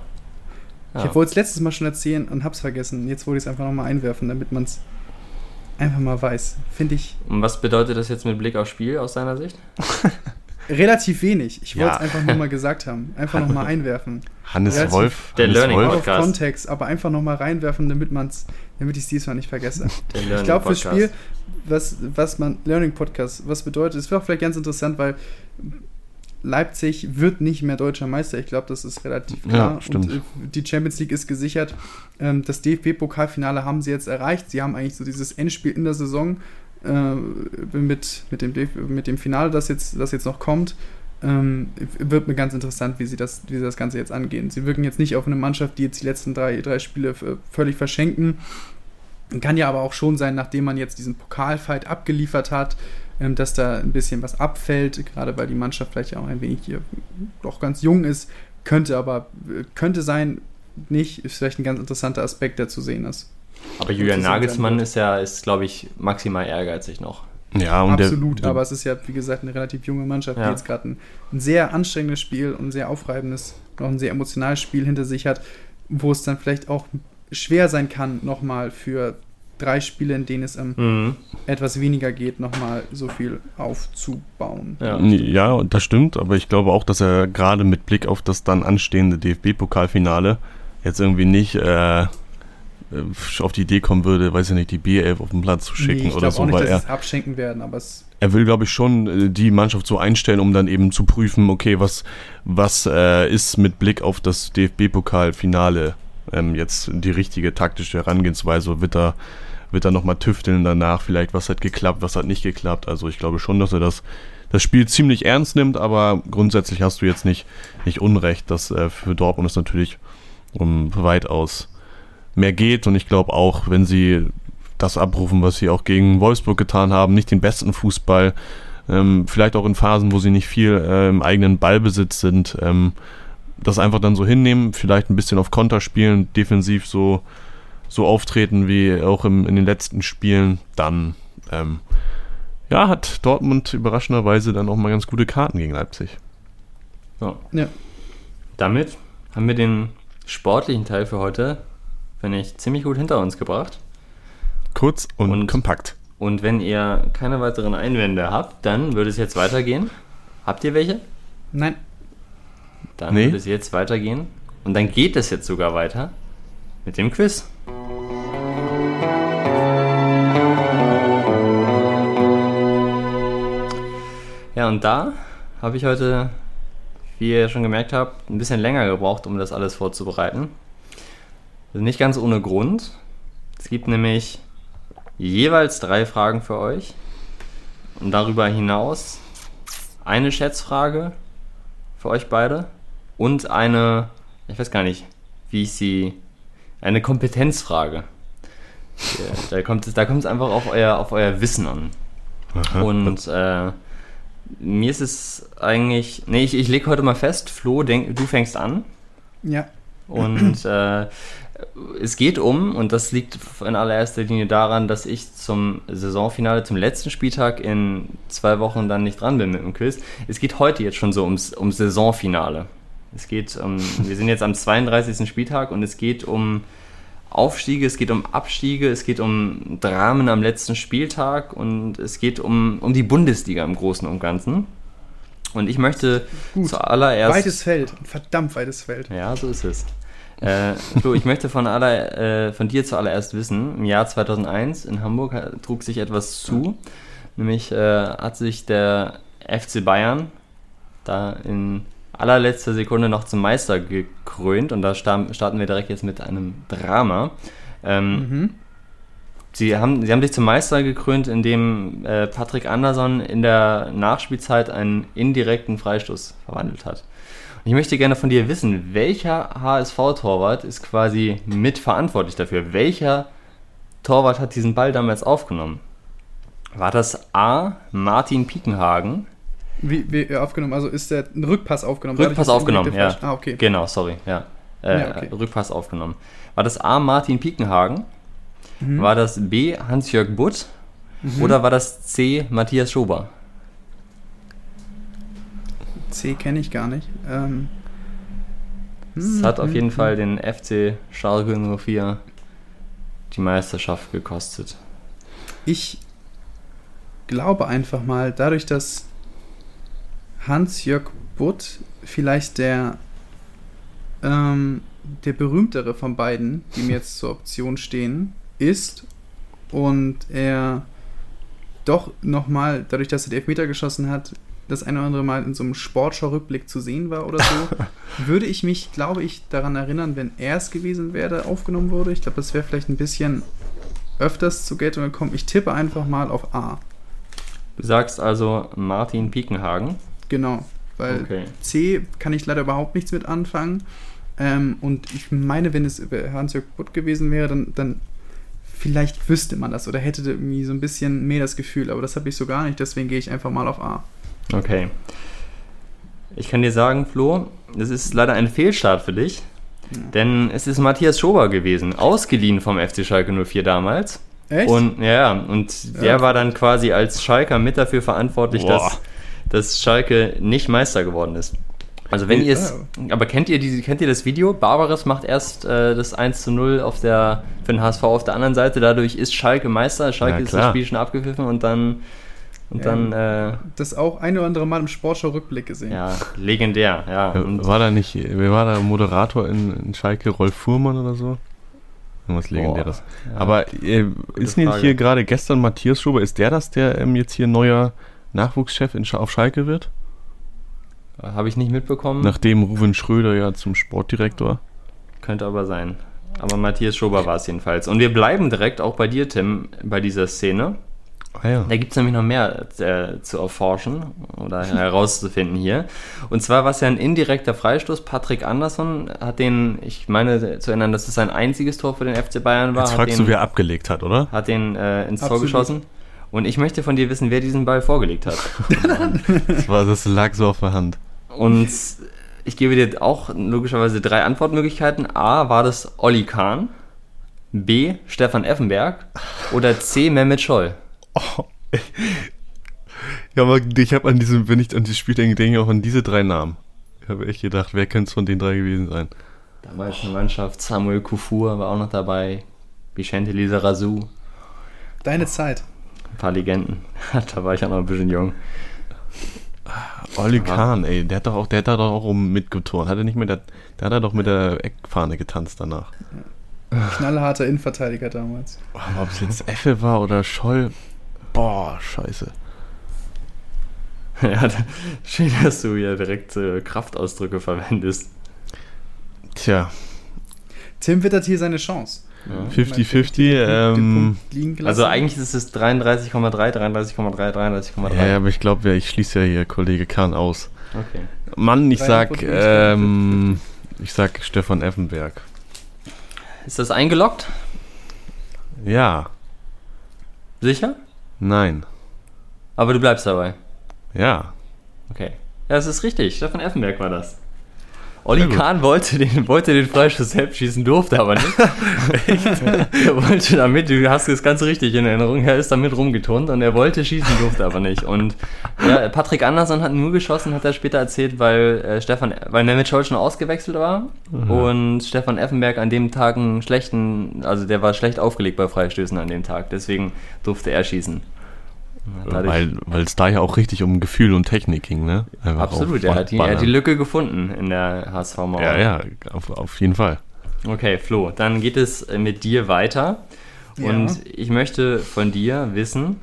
Ja. Ich wollte es letztes Mal schon erzählen und habe es vergessen. Jetzt wollte ich es einfach nochmal einwerfen, damit man es einfach mal weiß. Finde ich. Und was bedeutet das jetzt mit Blick aufs Spiel aus deiner Sicht? [LAUGHS] Relativ wenig. Ich wollte es einfach nur mal gesagt haben. Einfach nochmal [LAUGHS] einwerfen. Hannes Relativ Wolf. Der Hannes Learning Wolf. Podcast. Kontext, aber einfach nochmal reinwerfen, damit man's, damit ich es diesmal nicht vergesse. [LAUGHS] ich glaube fürs Spiel, was, was man, Learning Podcast, was bedeutet, es wäre auch vielleicht ganz interessant, weil Leipzig wird nicht mehr deutscher Meister. Ich glaube, das ist relativ klar. Ja, stimmt. Und äh, die Champions League ist gesichert. Ähm, das DFB-Pokalfinale haben sie jetzt erreicht. Sie haben eigentlich so dieses Endspiel in der Saison äh, mit, mit, dem mit dem Finale, das jetzt, das jetzt noch kommt. Ähm, wird mir ganz interessant, wie sie, das, wie sie das Ganze jetzt angehen. Sie wirken jetzt nicht auf eine Mannschaft, die jetzt die letzten drei, drei Spiele völlig verschenken. Kann ja aber auch schon sein, nachdem man jetzt diesen Pokalfight abgeliefert hat, dass da ein bisschen was abfällt, gerade weil die Mannschaft vielleicht auch ein wenig hier doch ganz jung ist. Könnte aber, könnte sein, nicht, ist vielleicht ein ganz interessanter Aspekt, der zu sehen ist. Aber Julian Nagelsmann ist ja, ist glaube ich, maximal ehrgeizig noch. Ja, und Absolut, der, aber es ist ja, wie gesagt, eine relativ junge Mannschaft, ja. die jetzt gerade ein, ein, sehr anstrengendes Spiel und ein sehr aufreibendes, noch ein sehr emotionales Spiel hinter sich hat, wo es dann vielleicht auch schwer sein kann, nochmal für drei Spiele, in denen es ähm, mhm. etwas weniger geht, nochmal so viel aufzubauen. Ja. ja, das stimmt, aber ich glaube auch, dass er gerade mit Blick auf das dann anstehende DFB-Pokalfinale jetzt irgendwie nicht äh, auf die Idee kommen würde, weiß ich nicht, die B11 auf den Platz zu schicken nee, oder so, nicht, weil er abschenken werden, aber es er will, glaube ich, schon äh, die Mannschaft so einstellen, um dann eben zu prüfen, okay, was, was äh, ist mit Blick auf das DFB-Pokalfinale ähm, jetzt die richtige taktische Herangehensweise? Wird er wird dann nochmal tüfteln danach, vielleicht was hat geklappt, was hat nicht geklappt. Also ich glaube schon, dass er das, das Spiel ziemlich ernst nimmt, aber grundsätzlich hast du jetzt nicht, nicht Unrecht, dass äh, für Dortmund es natürlich um weitaus mehr geht. Und ich glaube auch, wenn sie das abrufen, was sie auch gegen Wolfsburg getan haben, nicht den besten Fußball, ähm, vielleicht auch in Phasen, wo sie nicht viel äh, im eigenen Ballbesitz sind, ähm, das einfach dann so hinnehmen, vielleicht ein bisschen auf Konter spielen, defensiv so so auftreten wie auch im, in den letzten Spielen, dann ähm, ja, hat Dortmund überraschenderweise dann auch mal ganz gute Karten gegen Leipzig. So. Ja. Damit haben wir den sportlichen Teil für heute, finde ich, ziemlich gut hinter uns gebracht. Kurz und, und kompakt. Und wenn ihr keine weiteren Einwände habt, dann würde es jetzt weitergehen. Habt ihr welche? Nein. Dann nee. würde es jetzt weitergehen. Und dann geht es jetzt sogar weiter mit dem Quiz. Ja, und da habe ich heute, wie ihr schon gemerkt habt, ein bisschen länger gebraucht, um das alles vorzubereiten. Ist nicht ganz ohne Grund. Es gibt nämlich jeweils drei Fragen für euch. Und darüber hinaus eine Schätzfrage für euch beide und eine, ich weiß gar nicht, wie ich sie, eine Kompetenzfrage. da kommt es, da einfach auf euer, auf euer Wissen an. Aha. Und äh, mir ist es eigentlich, nee, ich, ich lege heute mal fest, Flo, denk, du fängst an. Ja. Und äh, es geht um, und das liegt in allererster Linie daran, dass ich zum Saisonfinale, zum letzten Spieltag in zwei Wochen dann nicht dran bin mit dem Quiz. Es geht heute jetzt schon so ums, ums Saisonfinale. Es geht um, wir sind jetzt am 32. Spieltag und es geht um Aufstiege, es geht um Abstiege, es geht um Dramen am letzten Spieltag und es geht um, um die Bundesliga im Großen und Ganzen. Und ich möchte Gut. zuallererst. Weites Feld, verdammt weites Feld. Ja, so ist es. Äh, Flo, ich möchte von, aller, äh, von dir zuallererst wissen, im Jahr 2001 in Hamburg trug sich etwas zu, nämlich äh, hat sich der FC Bayern da in allerletzter Sekunde noch zum Meister gekrönt und da starten wir direkt jetzt mit einem Drama. Ähm, mhm. Sie haben, sie haben sich zum Meister gekrönt, indem äh, Patrick Anderson in der Nachspielzeit einen indirekten Freistoß verwandelt hat. Ich möchte gerne von dir wissen, welcher HSV-Torwart ist quasi mitverantwortlich dafür? Welcher Torwart hat diesen Ball damals aufgenommen? War das A. Martin Piekenhagen? Wie, wie aufgenommen? Also ist der ein Rückpass aufgenommen? Rückpass aufgenommen, ja. Ah, okay. Genau, sorry, ja. Äh, ja okay. Rückpass aufgenommen. War das A. Martin Piekenhagen? Mhm. War das B. Hans-Jörg Butt? Mhm. Oder war das C. Matthias Schober? C kenne ich gar nicht. Ähm, es hat auf jeden hm, Fall den FC Schalke 04 die Meisterschaft gekostet. Ich glaube einfach mal, dadurch, dass Hans-Jörg Butt vielleicht der, ähm, der berühmtere von beiden, die mir jetzt zur Option stehen, ist und er doch nochmal, dadurch, dass er die Elfmeter geschossen hat, das eine oder andere Mal in so einem Sportschau-Rückblick zu sehen war oder so, [LAUGHS] würde ich mich, glaube ich, daran erinnern, wenn er es gewesen wäre, aufgenommen wurde. Ich glaube, das wäre vielleicht ein bisschen öfters zur Geltung gekommen. Ich tippe einfach mal auf A. Du sagst also Martin Piekenhagen. Genau, weil okay. C kann ich leider überhaupt nichts mit anfangen. Ähm, und ich meine, wenn es Hans-Jörg Butt gewesen wäre, dann, dann vielleicht wüsste man das oder hätte irgendwie so ein bisschen mehr das Gefühl. Aber das habe ich so gar nicht, deswegen gehe ich einfach mal auf A. Okay. Ich kann dir sagen, Flo, das ist leider ein Fehlstart für dich. Ja. Denn es ist Matthias Schober gewesen, ausgeliehen vom FC Schalke 04 damals. Echt? Und ja, und der ja. war dann quasi als Schalker mit dafür verantwortlich, dass, dass Schalke nicht Meister geworden ist. Also wenn ihr es, aber kennt ihr die, kennt ihr das Video? Barbares macht erst äh, das 1 zu 0 auf der, für den HSV auf der anderen Seite, dadurch ist Schalke Meister, Schalke ja, ist das Spiel schon abgepfiffen und dann und dann. Äh, das auch ein oder andere Mal im Sportschau-Rückblick gesehen. Ja, legendär, ja. Und war da nicht, wer war da Moderator in, in Schalke? Rolf Fuhrmann oder so? Irgendwas Legendäres. Boah, ja. Aber äh, ist nicht hier gerade gestern Matthias Schober, ist der das, der ähm, jetzt hier neuer Nachwuchschef in, auf Schalke wird? Habe ich nicht mitbekommen. Nachdem Ruven Schröder ja zum Sportdirektor. Könnte aber sein. Aber Matthias Schober war es jedenfalls. Und wir bleiben direkt auch bei dir, Tim, bei dieser Szene. Ah, ja. Da gibt es nämlich noch mehr äh, zu erforschen oder [LAUGHS] herauszufinden hier. Und zwar war es ja ein indirekter Freistoß. Patrick Andersson hat den, ich meine zu erinnern, dass es sein einziges Tor für den FC Bayern war. Jetzt fragst den, du, wer abgelegt hat, oder? Hat den äh, ins Absolut. Tor geschossen. Und ich möchte von dir wissen, wer diesen Ball vorgelegt hat. [LAUGHS] das, war, das lag so auf der Hand. Und ich gebe dir auch logischerweise drei Antwortmöglichkeiten. A, war das Olli Kahn? B, Stefan Effenberg? Oder C, Mehmet Scholl? Oh. [LAUGHS] Ja, aber ich habe an diesem, wenn ich an dieses Spiel denke, denke ich auch an diese drei Namen. Ich habe echt gedacht, wer könnte es von den drei gewesen sein? Damals eine Mannschaft, Samuel Kufur war auch noch dabei, Vicente Lisa Razou. Deine Zeit. Ein paar Legenden. [LAUGHS] da war ich auch noch ein bisschen jung. Olli Kahn, ey, der hat doch auch, der hat da doch auch rum mitgeturnt. Hat er nicht mit der, der hat er doch mit der Eckfahne getanzt danach. Knallharter Innenverteidiger damals. Ob es jetzt Effe war oder Scholl, boah, scheiße. [LAUGHS] Ja, schön, dass du ja direkt äh, Kraftausdrücke verwendest. Tja. Tim wittert hier seine Chance. 50-50. Ja. Ähm, also eigentlich ist es 33,3, 33,3, 33,3. Ja, aber ich glaube, ich schließe ja hier Kollege Kahn aus. Okay. Mann, ich sag, ähm, ich sag Stefan Effenberg. Ist das eingeloggt? Ja. Sicher? Nein. Aber du bleibst dabei? Ja. Okay. Ja, es ist richtig. Stefan Effenberg war das. Olli Kahn wollte den, wollte den Freischuss selbst schießen, durfte aber nicht. [LAUGHS] er wollte damit, du hast das ganz richtig in Erinnerung, er ist damit rumgeturnt und er wollte schießen, durfte aber nicht. Und ja, Patrick Andersson hat nur geschossen, hat er später erzählt, weil äh, Stefan, weil Mehmet Scholl schon ausgewechselt war mhm. und Stefan Effenberg an dem Tag einen schlechten, also der war schlecht aufgelegt bei Freistößen an dem Tag, deswegen durfte er schießen. Weil es da ja auch richtig um Gefühl und Technik ging, ne? Einfach Absolut, er hat, die, er hat, die, Lücke gefunden in der HSV-Mauer. Ja, ja, auf, auf jeden Fall. Okay, Flo, dann geht es mit dir weiter. Ja. Und ich möchte von dir wissen,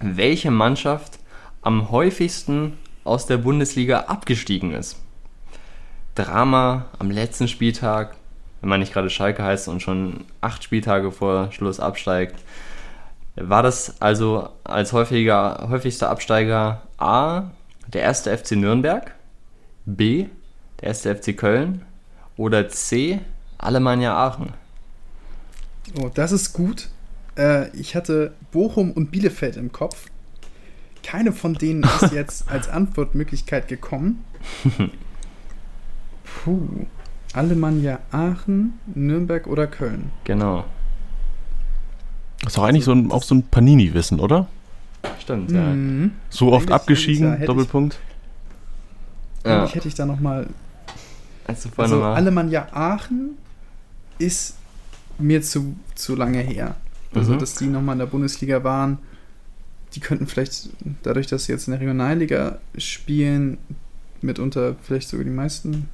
welche Mannschaft am häufigsten aus der Bundesliga abgestiegen ist. Drama am letzten Spieltag, wenn man nicht gerade Schalke heißt und schon acht Spieltage vor Schluss absteigt. War das also als häufiger, häufigster Absteiger A, der erste FC Nürnberg, B, der erste FC Köln oder C, Alemannia Aachen? Oh, das ist gut. Äh, ich hatte Bochum und Bielefeld im Kopf. Keine von denen ist [LAUGHS] jetzt als Antwortmöglichkeit gekommen. [LAUGHS] Puh. Alemannia Aachen, Nürnberg oder Köln? Genau. Das ist doch eigentlich so ein, auch so ein Panini-Wissen, oder? Stimmt, ja. Mhm. So oft abgeschieden, ja, Doppelpunkt. Ich, ja. hätte ich da nochmal. Also, also Alemannia Aachen ist mir zu, zu lange her. Also, mhm. dass die nochmal in der Bundesliga waren, die könnten vielleicht, dadurch, dass sie jetzt in der Regionalliga spielen, mitunter vielleicht sogar die meisten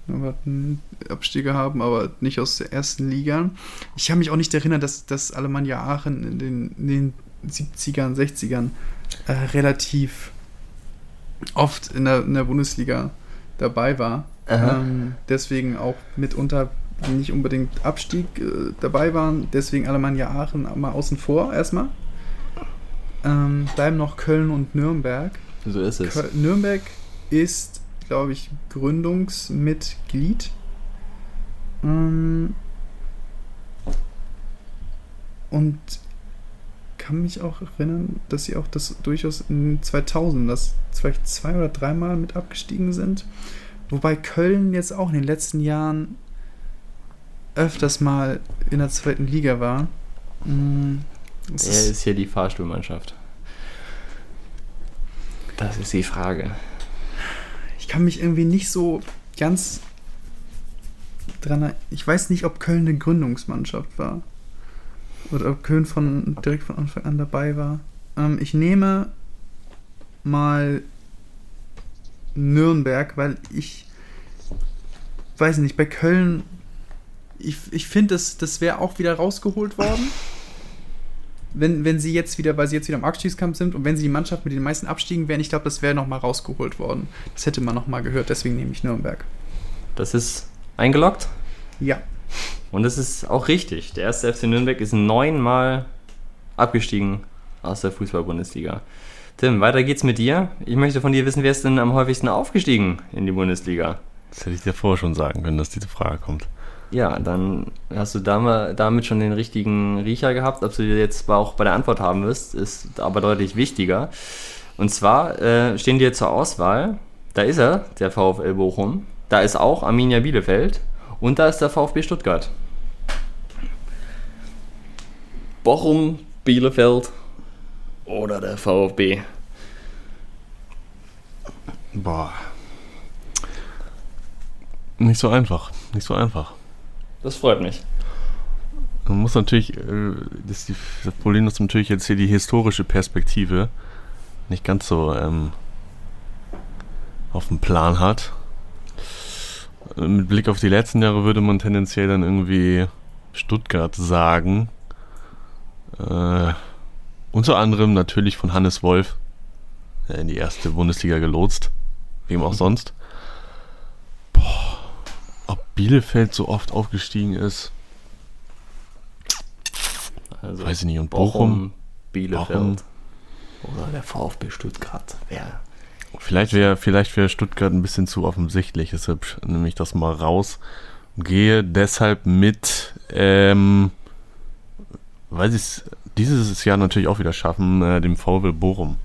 Abstiege haben, aber nicht aus der ersten Liga. Ich kann mich auch nicht erinnern, dass, dass Alemannia Aachen in den, in den 70ern, 60ern äh, relativ oft in der, in der Bundesliga dabei war. Ähm, deswegen auch mitunter nicht unbedingt Abstieg äh, dabei waren. Deswegen Alemannia Aachen mal außen vor erstmal. Ähm, bleiben noch Köln und Nürnberg. So ist es. Nürnberg ist glaube ich, Gründungsmitglied. Ähm, und kann mich auch erinnern, dass sie auch das durchaus in 2000, das vielleicht zwei oder dreimal mit abgestiegen sind. Wobei Köln jetzt auch in den letzten Jahren öfters mal in der zweiten Liga war. Mm, er ist, ist hier die Fahrstuhlmannschaft. Das ist die Frage ich kann mich irgendwie nicht so ganz dran. Ich weiß nicht, ob Köln eine Gründungsmannschaft war. Oder ob Köln von, direkt von Anfang an dabei war. Ähm, ich nehme mal Nürnberg, weil ich weiß nicht, bei Köln, ich, ich finde, das, das wäre auch wieder rausgeholt worden wenn, wenn sie jetzt wieder, weil sie jetzt wieder im Abstiegskampf sind und wenn sie die Mannschaft mit den meisten Abstiegen wären, ich glaube, das wäre nochmal rausgeholt worden. Das hätte man nochmal gehört, deswegen nehme ich Nürnberg. Das ist eingeloggt? Ja. Und das ist auch richtig. Der erste FC Nürnberg ist neunmal abgestiegen aus der Fußball-Bundesliga. Tim, weiter geht's mit dir. Ich möchte von dir wissen, wer ist denn am häufigsten aufgestiegen in die Bundesliga? Das hätte ich dir vorher schon sagen können, dass diese Frage kommt. Ja, dann hast du damit schon den richtigen Riecher gehabt. Ob du jetzt auch bei der Antwort haben wirst, ist aber deutlich wichtiger. Und zwar äh, stehen dir zur Auswahl, da ist er, der VfL Bochum, da ist auch Arminia Bielefeld und da ist der VfB Stuttgart. Bochum, Bielefeld oder der VfB? Boah. Nicht so einfach. Nicht so einfach. Das freut mich. Man muss natürlich, äh, das, das Problem ist natürlich jetzt hier die historische Perspektive nicht ganz so ähm, auf dem Plan hat. Mit Blick auf die letzten Jahre würde man tendenziell dann irgendwie Stuttgart sagen. Äh, unter anderem natürlich von Hannes Wolf in die erste Bundesliga gelotst. Wem auch sonst. Boah, Bielefeld so oft aufgestiegen ist. Also Weiß ich nicht. Und Bochum, Bochum Bielefeld. Bochum. Oder der VfB Stuttgart. Wer? Vielleicht wäre vielleicht wär Stuttgart ein bisschen zu offensichtlich, deshalb nehme ich das mal raus und gehe deshalb mit, ähm, weil sie es dieses Jahr natürlich auch wieder schaffen, äh, dem VW Bochum.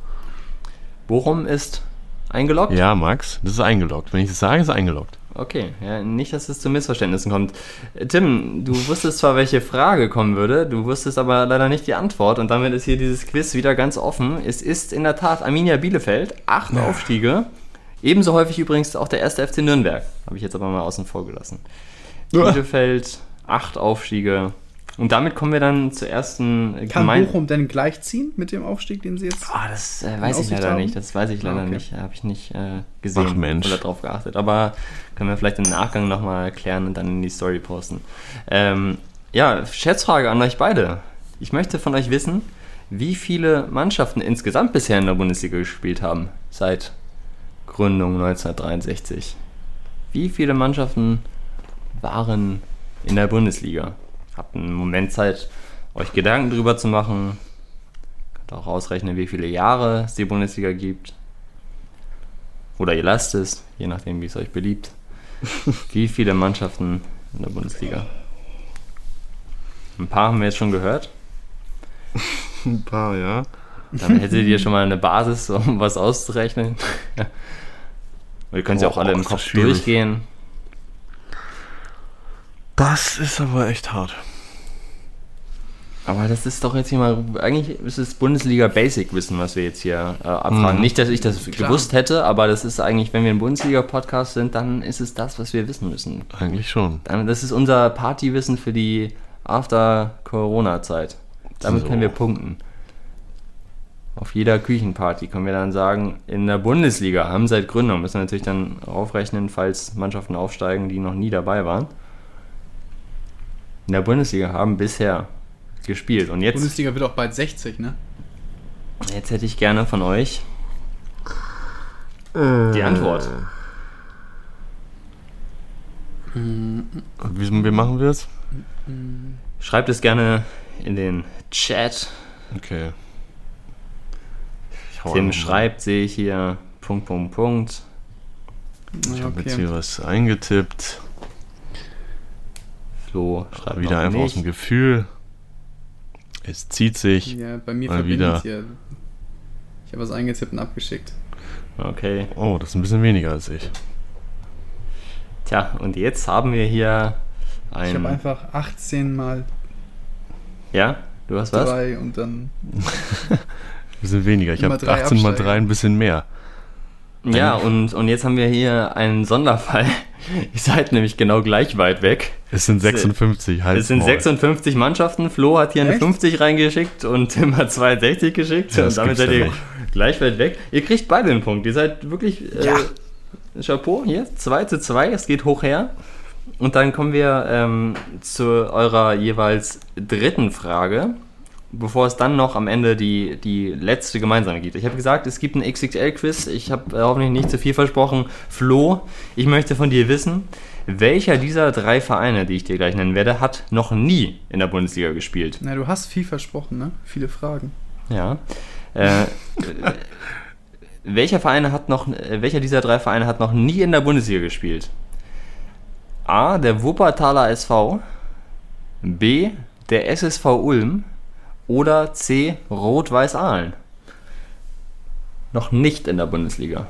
Bochum ist eingeloggt? Ja, Max, das ist eingeloggt. Wenn ich das sage, ist es eingeloggt. Okay, ja, nicht, dass es zu Missverständnissen kommt. Tim, du wusstest zwar, welche Frage kommen würde, du wusstest aber leider nicht die Antwort und damit ist hier dieses Quiz wieder ganz offen. Es ist in der Tat Arminia Bielefeld, acht ja. Aufstiege. Ebenso häufig übrigens auch der erste FC Nürnberg. Habe ich jetzt aber mal außen vor gelassen. Bielefeld, acht Aufstiege, und damit kommen wir dann zur ersten Kann Gemeinde. Bochum denn gleichziehen mit dem Aufstieg, den sie jetzt. Ah, das äh, weiß ich leider haben? nicht. Das weiß ich leider ah, okay. nicht. Habe ich nicht äh, gesehen Ach, Mensch. oder drauf geachtet. Aber können wir vielleicht im Nachgang nochmal erklären und dann in die Story posten. Ähm, ja, Schätzfrage an euch beide. Ich möchte von euch wissen, wie viele Mannschaften insgesamt bisher in der Bundesliga gespielt haben seit Gründung 1963. Wie viele Mannschaften waren in der Bundesliga? Habt einen Moment Zeit, euch Gedanken drüber zu machen. Könnt auch ausrechnen, wie viele Jahre es die Bundesliga gibt. Oder ihr lasst es, je nachdem, wie es euch beliebt. [LAUGHS] wie viele Mannschaften in der Bundesliga? Ein paar haben wir jetzt schon gehört. [LAUGHS] Ein paar, ja. Dann hättet ihr [LAUGHS] schon mal eine Basis, um was auszurechnen. ihr könnt sie auch alle im Kopf durchgehen. Das ist aber echt hart. Aber das ist doch jetzt hier mal, eigentlich ist es Bundesliga Basic Wissen, was wir jetzt hier äh, abfragen. Mhm. Nicht, dass ich das Klar. gewusst hätte, aber das ist eigentlich, wenn wir ein Bundesliga-Podcast sind, dann ist es das, was wir wissen müssen. Eigentlich schon. Dann, das ist unser Partywissen für die After-Corona-Zeit. Damit so. können wir punkten. Auf jeder Küchenparty können wir dann sagen, in der Bundesliga haben seit Gründung, müssen wir natürlich dann aufrechnen, falls Mannschaften aufsteigen, die noch nie dabei waren in der Bundesliga haben bisher gespielt. Und jetzt. Bundesliga wird auch bald 60, ne? Jetzt hätte ich gerne von euch die äh. Antwort. Wie, wie machen wir es? Schreibt es gerne in den Chat. Okay. Tim schreibt, sehe ich hier. Punkt, Punkt, Punkt. Ich habe okay. jetzt hier was eingetippt. Flo schreibt wieder einfach nicht. aus dem Gefühl. Es zieht sich. Ja, bei mir mal wieder. Hier. Ich habe was eingetippt und abgeschickt. Okay. Oh, das ist ein bisschen weniger als ich. Tja, und jetzt haben wir hier ein. Ich habe einfach 18 mal. Ja? Du hast was? Drei und dann. [LAUGHS] ein bisschen weniger. Ich habe 18 absteigen. mal 3 ein bisschen mehr. Ja, und, und jetzt haben wir hier einen Sonderfall. [LAUGHS] Ihr seid nämlich genau gleich weit weg. Es sind 56, halt. Es sind 56 Mannschaften. Flo hat hier Echt? eine 50 reingeschickt und Tim hat 62 geschickt. Ja, und damit seid ihr gleich weit weg. Ihr kriegt beide einen Punkt. Ihr seid wirklich. Äh, ja. Chapeau, hier, 2 zu 2, es geht hoch her. Und dann kommen wir ähm, zu eurer jeweils dritten Frage bevor es dann noch am Ende die, die letzte gemeinsame gibt. Ich habe gesagt, es gibt ein XXL-Quiz. Ich habe äh, hoffentlich nicht zu viel versprochen. Flo, ich möchte von dir wissen, welcher dieser drei Vereine, die ich dir gleich nennen werde, hat noch nie in der Bundesliga gespielt? Na, du hast viel versprochen, ne? Viele Fragen. Ja. Äh, [LAUGHS] welcher Verein hat noch, welcher dieser drei Vereine hat noch nie in der Bundesliga gespielt? A. Der Wuppertaler SV. B. Der SSV Ulm oder C. Rot-Weiß Aalen. Noch nicht in der Bundesliga.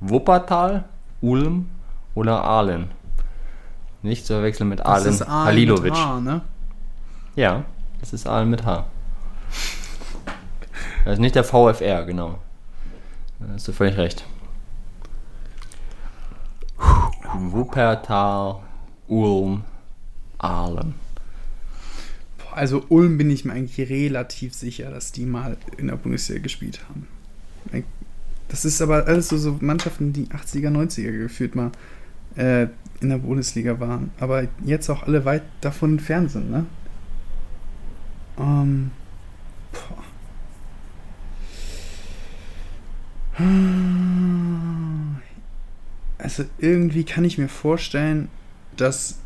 Wuppertal, Ulm oder Aalen. Nicht zu verwechseln mit Aalen das ist Aalen Halilovic. Mit H, ne? Ja, das ist Aalen mit H. Das ist nicht der VFR, genau. Da hast du völlig recht. Wuppertal, Ulm, Aalen. Also Ulm bin ich mir eigentlich relativ sicher, dass die mal in der Bundesliga gespielt haben. Das ist aber alles so, so Mannschaften, die 80er, 90er gefühlt mal äh, in der Bundesliga waren. Aber jetzt auch alle weit davon entfernt sind, ne? Ähm, Also irgendwie kann ich mir vorstellen, dass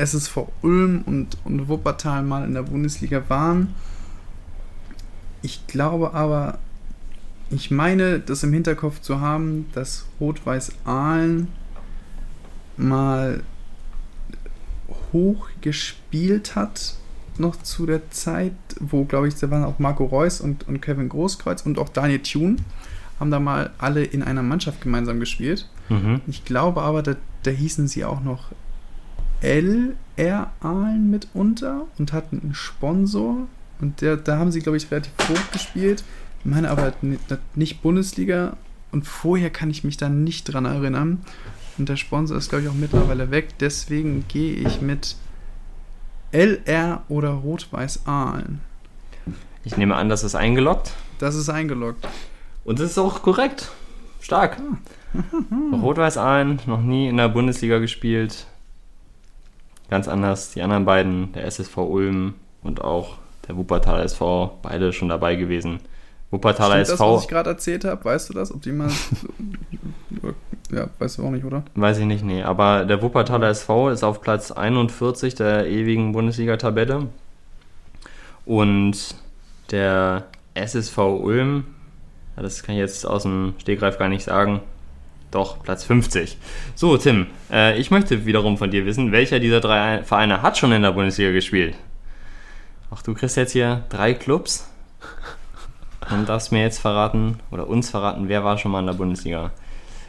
SSV Ulm und, und Wuppertal mal in der Bundesliga waren. Ich glaube aber, ich meine, das im Hinterkopf zu haben, dass Rot-Weiß Aalen mal hoch gespielt hat, noch zu der Zeit, wo, glaube ich, da waren auch Marco Reus und, und Kevin Großkreuz und auch Daniel Thune, haben da mal alle in einer Mannschaft gemeinsam gespielt. Mhm. Ich glaube aber, da, da hießen sie auch noch LR Aalen mitunter und hatten einen Sponsor. Und der, da haben sie, glaube ich, relativ hoch gespielt. Ich meine aber nicht Bundesliga. Und vorher kann ich mich da nicht dran erinnern. Und der Sponsor ist, glaube ich, auch mittlerweile weg. Deswegen gehe ich mit LR oder Rot-Weiß Aalen. Ich nehme an, das ist eingeloggt. Das ist eingeloggt. Und das ist auch korrekt. Stark. Ah. [LAUGHS] Rot-Weiß Aalen, noch nie in der Bundesliga gespielt. Ganz anders. Die anderen beiden, der SSV Ulm und auch der Wuppertaler SV, beide schon dabei gewesen. Wuppertaler Stimmt SV. Das, was ich gerade erzählt habe, weißt du das? Ob die mal. [LAUGHS] ja, weißt du auch nicht, oder? Weiß ich nicht, nee. Aber der Wuppertaler SV ist auf Platz 41 der ewigen Bundesliga-Tabelle. Und der SSV Ulm, das kann ich jetzt aus dem Stegreif gar nicht sagen, doch, Platz 50. So, Tim, äh, ich möchte wiederum von dir wissen, welcher dieser drei Vereine hat schon in der Bundesliga gespielt? Ach, du kriegst jetzt hier drei Clubs und darfst mir jetzt verraten oder uns verraten, wer war schon mal in der Bundesliga?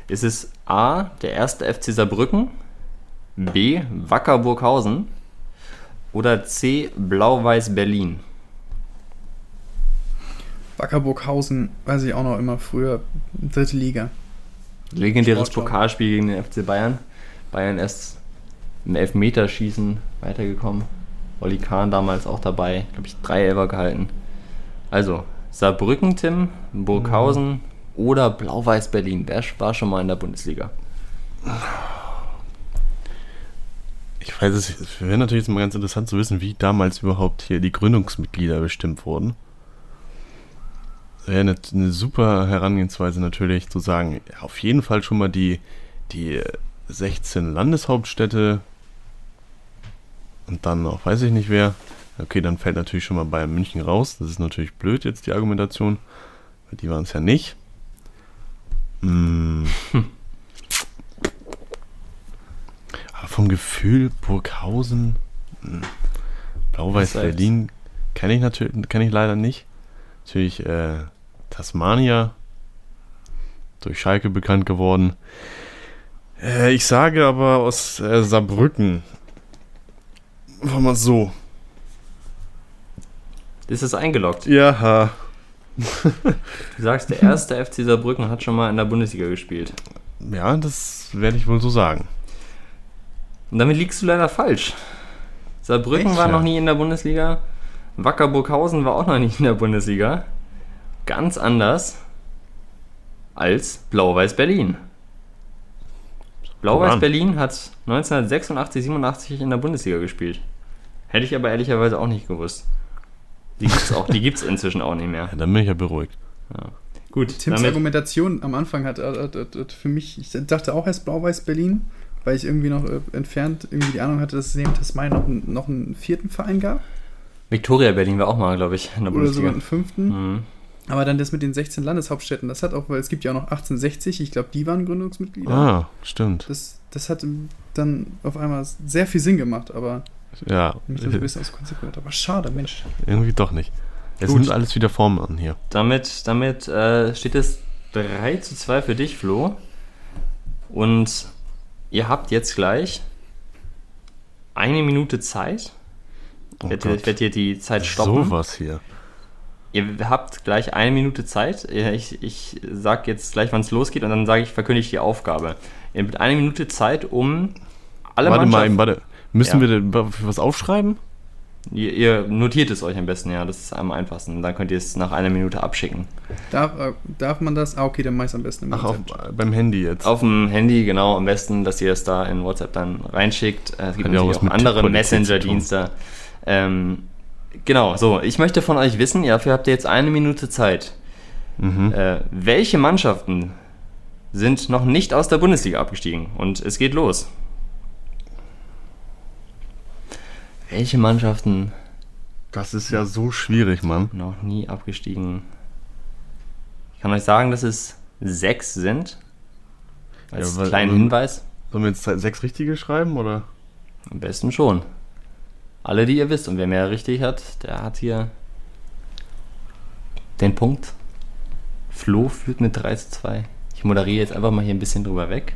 Ist es A, der erste FC Saarbrücken, B, Wacker Burghausen oder C, Blau-Weiß Berlin? Wacker Burghausen, weiß ich auch noch immer früher, dritte Liga. Legendäres Pokalspiel gegen den FC Bayern. Bayern erst im Elfmeterschießen weitergekommen. Olli Kahn damals auch dabei, glaube ich, drei Elfer gehalten. Also, Saarbrücken, Tim, Burghausen mhm. oder Blau-Weiß Berlin. Wer war schon mal in der Bundesliga? Ich weiß es, es wäre natürlich jetzt mal ganz interessant zu wissen, wie damals überhaupt hier die Gründungsmitglieder bestimmt wurden wäre eine, eine, super Herangehensweise natürlich zu sagen, auf jeden Fall schon mal die, die 16 Landeshauptstädte und dann noch, weiß ich nicht wer. Okay, dann fällt natürlich schon mal Bayern München raus. Das ist natürlich blöd jetzt die Argumentation, weil die waren es ja nicht. Hm. Aber vom Gefühl Burghausen, hm. Blau-Weiß Berlin kenne ich natürlich, kenne ich leider nicht. Natürlich äh, Tasmania, durch Schalke bekannt geworden. Äh, ich sage aber aus äh, Saarbrücken. War mal so. Ist es eingeloggt? Ja. [LAUGHS] du sagst, der erste FC Saarbrücken hat schon mal in der Bundesliga gespielt. Ja, das werde ich wohl so sagen. Und damit liegst du leider falsch. Saarbrücken Echt, war noch nie in der Bundesliga. Wacker Burghausen war auch noch nicht in der Bundesliga ganz anders als Blau-Weiß Berlin. Blau-Weiß Berlin hat 1986, 87 in der Bundesliga gespielt. Hätte ich aber ehrlicherweise auch nicht gewusst. Die gibt es auch, inzwischen auch nicht mehr. Ja, dann bin ich ja beruhigt. Ja. Gut, Tims damit, Argumentation am Anfang hat, hat, hat, hat, für mich, ich dachte auch erst Blau-Weiß Berlin, weil ich irgendwie noch äh, entfernt irgendwie die Ahnung hatte, dass es neben Tasmania noch, noch einen vierten Verein gab. Victoria Berlin war auch mal, glaube ich, in der Oder Bundesliga. Oder sogar einen fünften. Mhm. Aber dann das mit den 16 Landeshauptstädten, das hat auch, weil es gibt ja auch noch 1860, ich glaube, die waren Gründungsmitglieder. Ah, stimmt. Das, das hat dann auf einmal sehr viel Sinn gemacht, aber ja. mich ein bisschen aus konsequent. Aber schade, Mensch. Irgendwie doch nicht. Es Gut. nimmt alles wieder Form an hier. Damit, damit äh, steht es 3 zu 2 für dich, Flo. Und ihr habt jetzt gleich eine Minute Zeit. Oh ich werde hier die Zeit stoppen. Sowas hier. Ihr habt gleich eine Minute Zeit. Ich, ich sage jetzt gleich, wann es losgeht und dann sage ich, verkündige ich die Aufgabe. mit einer Minute Zeit, um alle Warte mal, eben, warte. Müssen ja. wir denn was aufschreiben? Ihr, ihr, notiert es euch am besten, ja, das ist am einfachsten. Dann könnt ihr es nach einer Minute abschicken. Darf, äh, darf man das? Ah, okay, dann mache ich es am besten im Ach, auf, beim Handy jetzt. Auf dem Handy, genau, am besten, dass ihr es da in WhatsApp dann reinschickt. Äh, es gibt natürlich auch, auch andere Messenger-Dienste. Ähm, genau, so, ich möchte von euch wissen, dafür habt ihr jetzt eine Minute Zeit. Mhm. Äh, welche Mannschaften sind noch nicht aus der Bundesliga abgestiegen? Und es geht los. Welche Mannschaften? Das ist ja so schwierig, Mann. Noch nie abgestiegen. Ich kann euch sagen, dass es sechs sind. Als ja, kleinen Hinweis. Sollen wir jetzt sechs richtige schreiben, oder? Am besten schon. Alle, die ihr wisst. Und wer mehr richtig hat, der hat hier den Punkt. Flo führt mit 3 zu 2. Ich moderiere jetzt einfach mal hier ein bisschen drüber weg.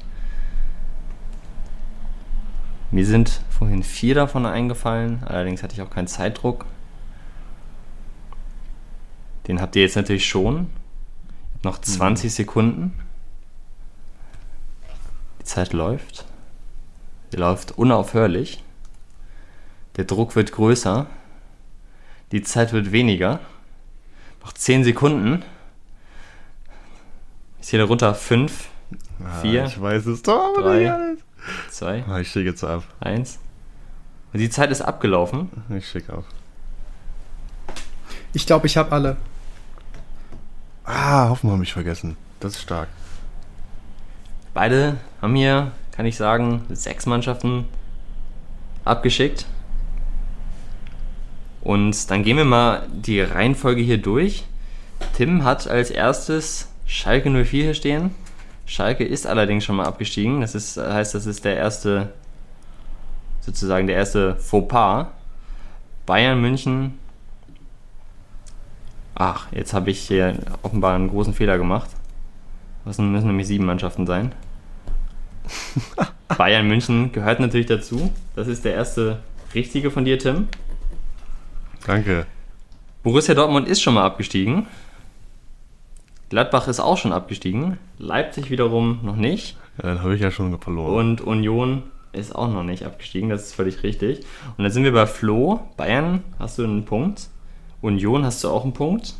Mir sind vorhin vier davon eingefallen, allerdings hatte ich auch keinen Zeitdruck. Den habt ihr jetzt natürlich schon. Noch 20 mhm. Sekunden. Die Zeit läuft. Sie läuft unaufhörlich. Der Druck wird größer. Die Zeit wird weniger. Noch 10 Sekunden. Ich zähle runter. 5, 4. Ah, ich weiß es doch, 3, 2. Ah, ich schicke jetzt ab. 1. Und die Zeit ist abgelaufen. Ich schicke ab. Ich glaube, ich habe alle. Ah, Hoffmann habe ich vergessen. Das ist stark. Beide haben hier, kann ich sagen, sechs Mannschaften abgeschickt. Und dann gehen wir mal die Reihenfolge hier durch. Tim hat als erstes Schalke 04 hier stehen. Schalke ist allerdings schon mal abgestiegen. Das ist, heißt, das ist der erste, sozusagen der erste Fauxpas. Bayern München. Ach, jetzt habe ich hier offenbar einen großen Fehler gemacht. Das müssen nämlich sieben Mannschaften sein. [LAUGHS] Bayern München gehört natürlich dazu. Das ist der erste richtige von dir, Tim. Danke. Borussia Dortmund ist schon mal abgestiegen. Gladbach ist auch schon abgestiegen. Leipzig wiederum noch nicht. Ja, dann habe ich ja schon verloren. Und Union ist auch noch nicht abgestiegen, das ist völlig richtig. Und dann sind wir bei Flo. Bayern hast du einen Punkt. Union hast du auch einen Punkt.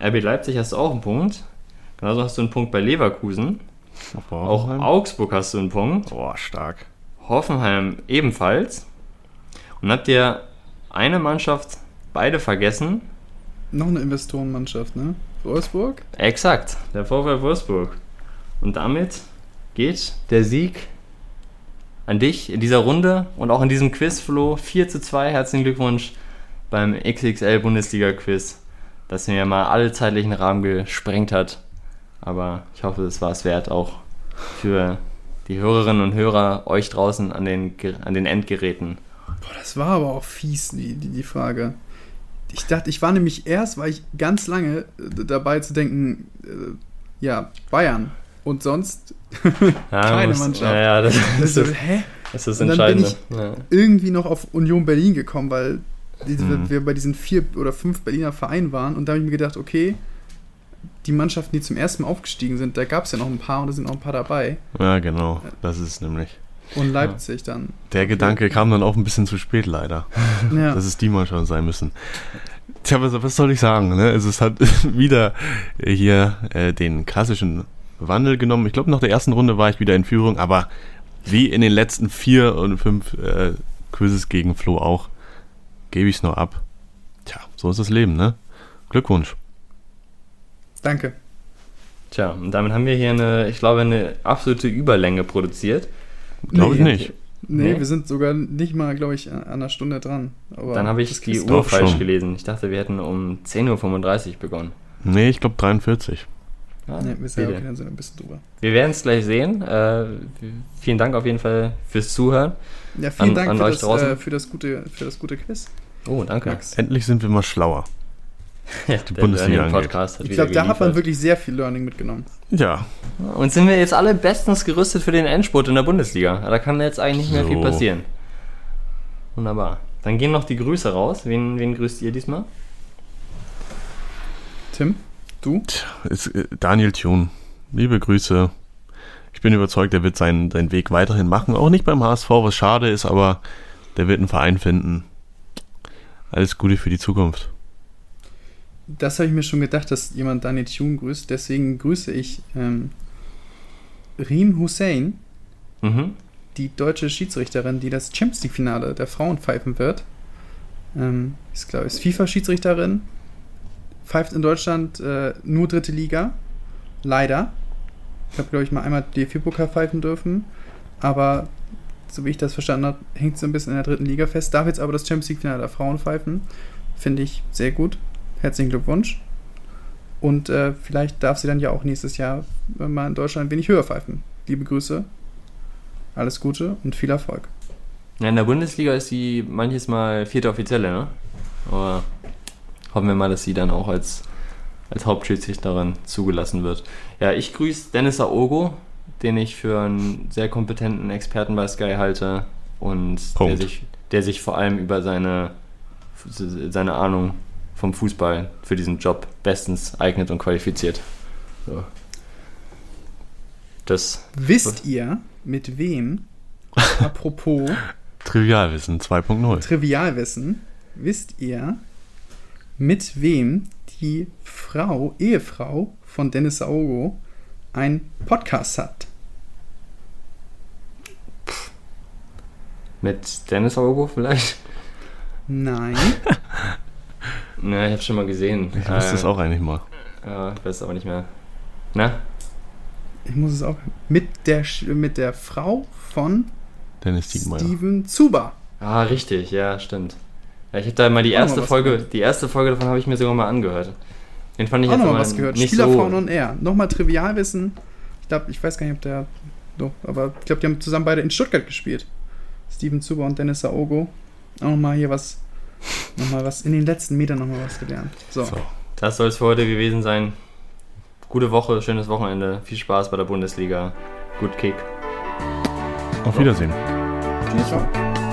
RB Leipzig hast du auch einen Punkt. Genauso hast du einen Punkt bei Leverkusen. Auch Augsburg hast du einen Punkt. Boah, stark. Hoffenheim ebenfalls. Und habt ihr eine Mannschaft beide vergessen. Noch eine Investorenmannschaft, ne? Wolfsburg? Exakt, der VfL Wolfsburg. Und damit geht der Sieg an dich in dieser Runde und auch in diesem Quiz, Flo. 4 zu 2, herzlichen Glückwunsch beim XXL Bundesliga Quiz, das mir mal alle zeitlichen Rahmen gesprengt hat. Aber ich hoffe, es war es wert, auch für die Hörerinnen und Hörer, euch draußen an den, an den Endgeräten. Boah, das war aber auch fies, die, die, die Frage. Ich dachte, ich war nämlich erst, war ich ganz lange äh, dabei zu denken, äh, ja, Bayern. Und sonst [LAUGHS] ja, keine muss, Mannschaft. Ja, ja, das, das, ist, hä? Das ist und dann bin ich ja. irgendwie noch auf Union Berlin gekommen, weil die, mhm. wir bei diesen vier oder fünf Berliner Vereinen waren. Und da habe ich mir gedacht, okay, die Mannschaften, die zum ersten Mal aufgestiegen sind, da gab es ja noch ein paar und da sind noch ein paar dabei. Ja, genau. Das ist nämlich. Und Leipzig ja. dann. Der Gedanke kam dann auch ein bisschen zu spät, leider. [LAUGHS] Ja. Dass es die mal schon sein müssen. Tja, was, was soll ich sagen? Ne? Also es hat [LAUGHS] wieder hier äh, den klassischen Wandel genommen. Ich glaube, nach der ersten Runde war ich wieder in Führung, aber wie in den letzten vier und fünf äh, Quizzes gegen Flo auch, gebe ich es noch ab. Tja, so ist das Leben, ne? Glückwunsch. Danke. Tja, und damit haben wir hier eine, ich glaube, eine absolute Überlänge produziert. Glaube nee, ich nicht. Nee, nee, wir sind sogar nicht mal, glaube ich, an einer Stunde dran. Aber Dann habe ich die Uhr falsch schon. gelesen. Ich dachte, wir hätten um 10.35 Uhr begonnen. Nee, ich glaube 43. Ah, nee, wir sind, okay, dann sind wir ein bisschen drüber. Wir werden es gleich sehen. Äh, vielen Dank auf jeden Fall fürs Zuhören. Ja, vielen an, Dank an für, euch das, äh, für, das gute, für das gute Quiz. Oh, danke. Max. Endlich sind wir mal schlauer. [LAUGHS] Ja, die Bundesliga Podcast hat Ich glaube, da hat man wirklich sehr viel Learning mitgenommen. Ja. Und sind wir jetzt alle bestens gerüstet für den Endspurt in der Bundesliga. Da kann jetzt eigentlich nicht mehr so. viel passieren. Wunderbar. Dann gehen noch die Grüße raus. Wen, wen grüßt ihr diesmal? Tim? Du? Ist äh, Daniel Thun. Liebe Grüße. Ich bin überzeugt, der wird seinen, seinen Weg weiterhin machen. Auch nicht beim HSV, was schade ist, aber der wird einen Verein finden. Alles Gute für die Zukunft. Das habe ich mir schon gedacht, dass jemand Daniel Thune grüßt. Deswegen grüße ich ähm, Riem Hussein, mhm. die deutsche Schiedsrichterin, die das Champions League-Finale der Frauen pfeifen wird. Ähm, ist, glaube ich, FIFA-Schiedsrichterin. Pfeift in Deutschland äh, nur dritte Liga. Leider. Ich habe, glaube ich, mal einmal DFB-Pokal pfeifen dürfen. Aber so wie ich das verstanden habe, hängt so ein bisschen in der dritten Liga fest. Darf jetzt aber das Champions League-Finale der Frauen pfeifen. Finde ich sehr gut. Herzlichen Glückwunsch. Und äh, vielleicht darf sie dann ja auch nächstes Jahr mal in Deutschland ein wenig höher pfeifen. Liebe Grüße. Alles Gute und viel Erfolg. Ja, in der Bundesliga ist sie manches Mal vierte Offizielle, ne? Aber hoffen wir mal, dass sie dann auch als, als Hauptschiedsrichterin zugelassen wird. Ja, ich grüße Dennis Aogo, den ich für einen sehr kompetenten Experten bei Sky halte und der sich, der sich vor allem über seine, seine Ahnung vom Fußball für diesen Job bestens eignet und qualifiziert. So. Das Wisst ihr, mit wem, [LAUGHS] apropos Trivialwissen 2.0. Trivialwissen. Wisst ihr, mit wem die Frau, Ehefrau von Dennis Aogo einen Podcast hat? Mit Dennis Aogo vielleicht? Nein. [LAUGHS] Na, ich hab's schon mal gesehen. Ich wusste äh, es auch eigentlich mal. Ja, ich weiß es aber nicht mehr. Na? Ich muss es auch. Mit der, mit der Frau von Dennis Diekmeyer. Steven Zuber. Ah, richtig, ja, stimmt. Ja, ich habe da mal die erste mal Folge, gehört. die erste Folge davon habe ich mir sogar mal angehört. Den fand ich auch jetzt noch mal was gehört. Nicht Spielerfrauen so on Air. Nochmal Trivialwissen. Ich glaube, ich weiß gar nicht, ob der. Doch, aber ich glaube, die haben zusammen beide in Stuttgart gespielt. Steven Zuber und Dennis Aogo. Auch nochmal hier was. Nochmal was in den letzten Metern nochmal was gelernt. So. so. Das soll es für heute gewesen sein. Gute Woche, schönes Wochenende. Viel Spaß bei der Bundesliga. Gut Kick. Auf Wiedersehen. Tschüss.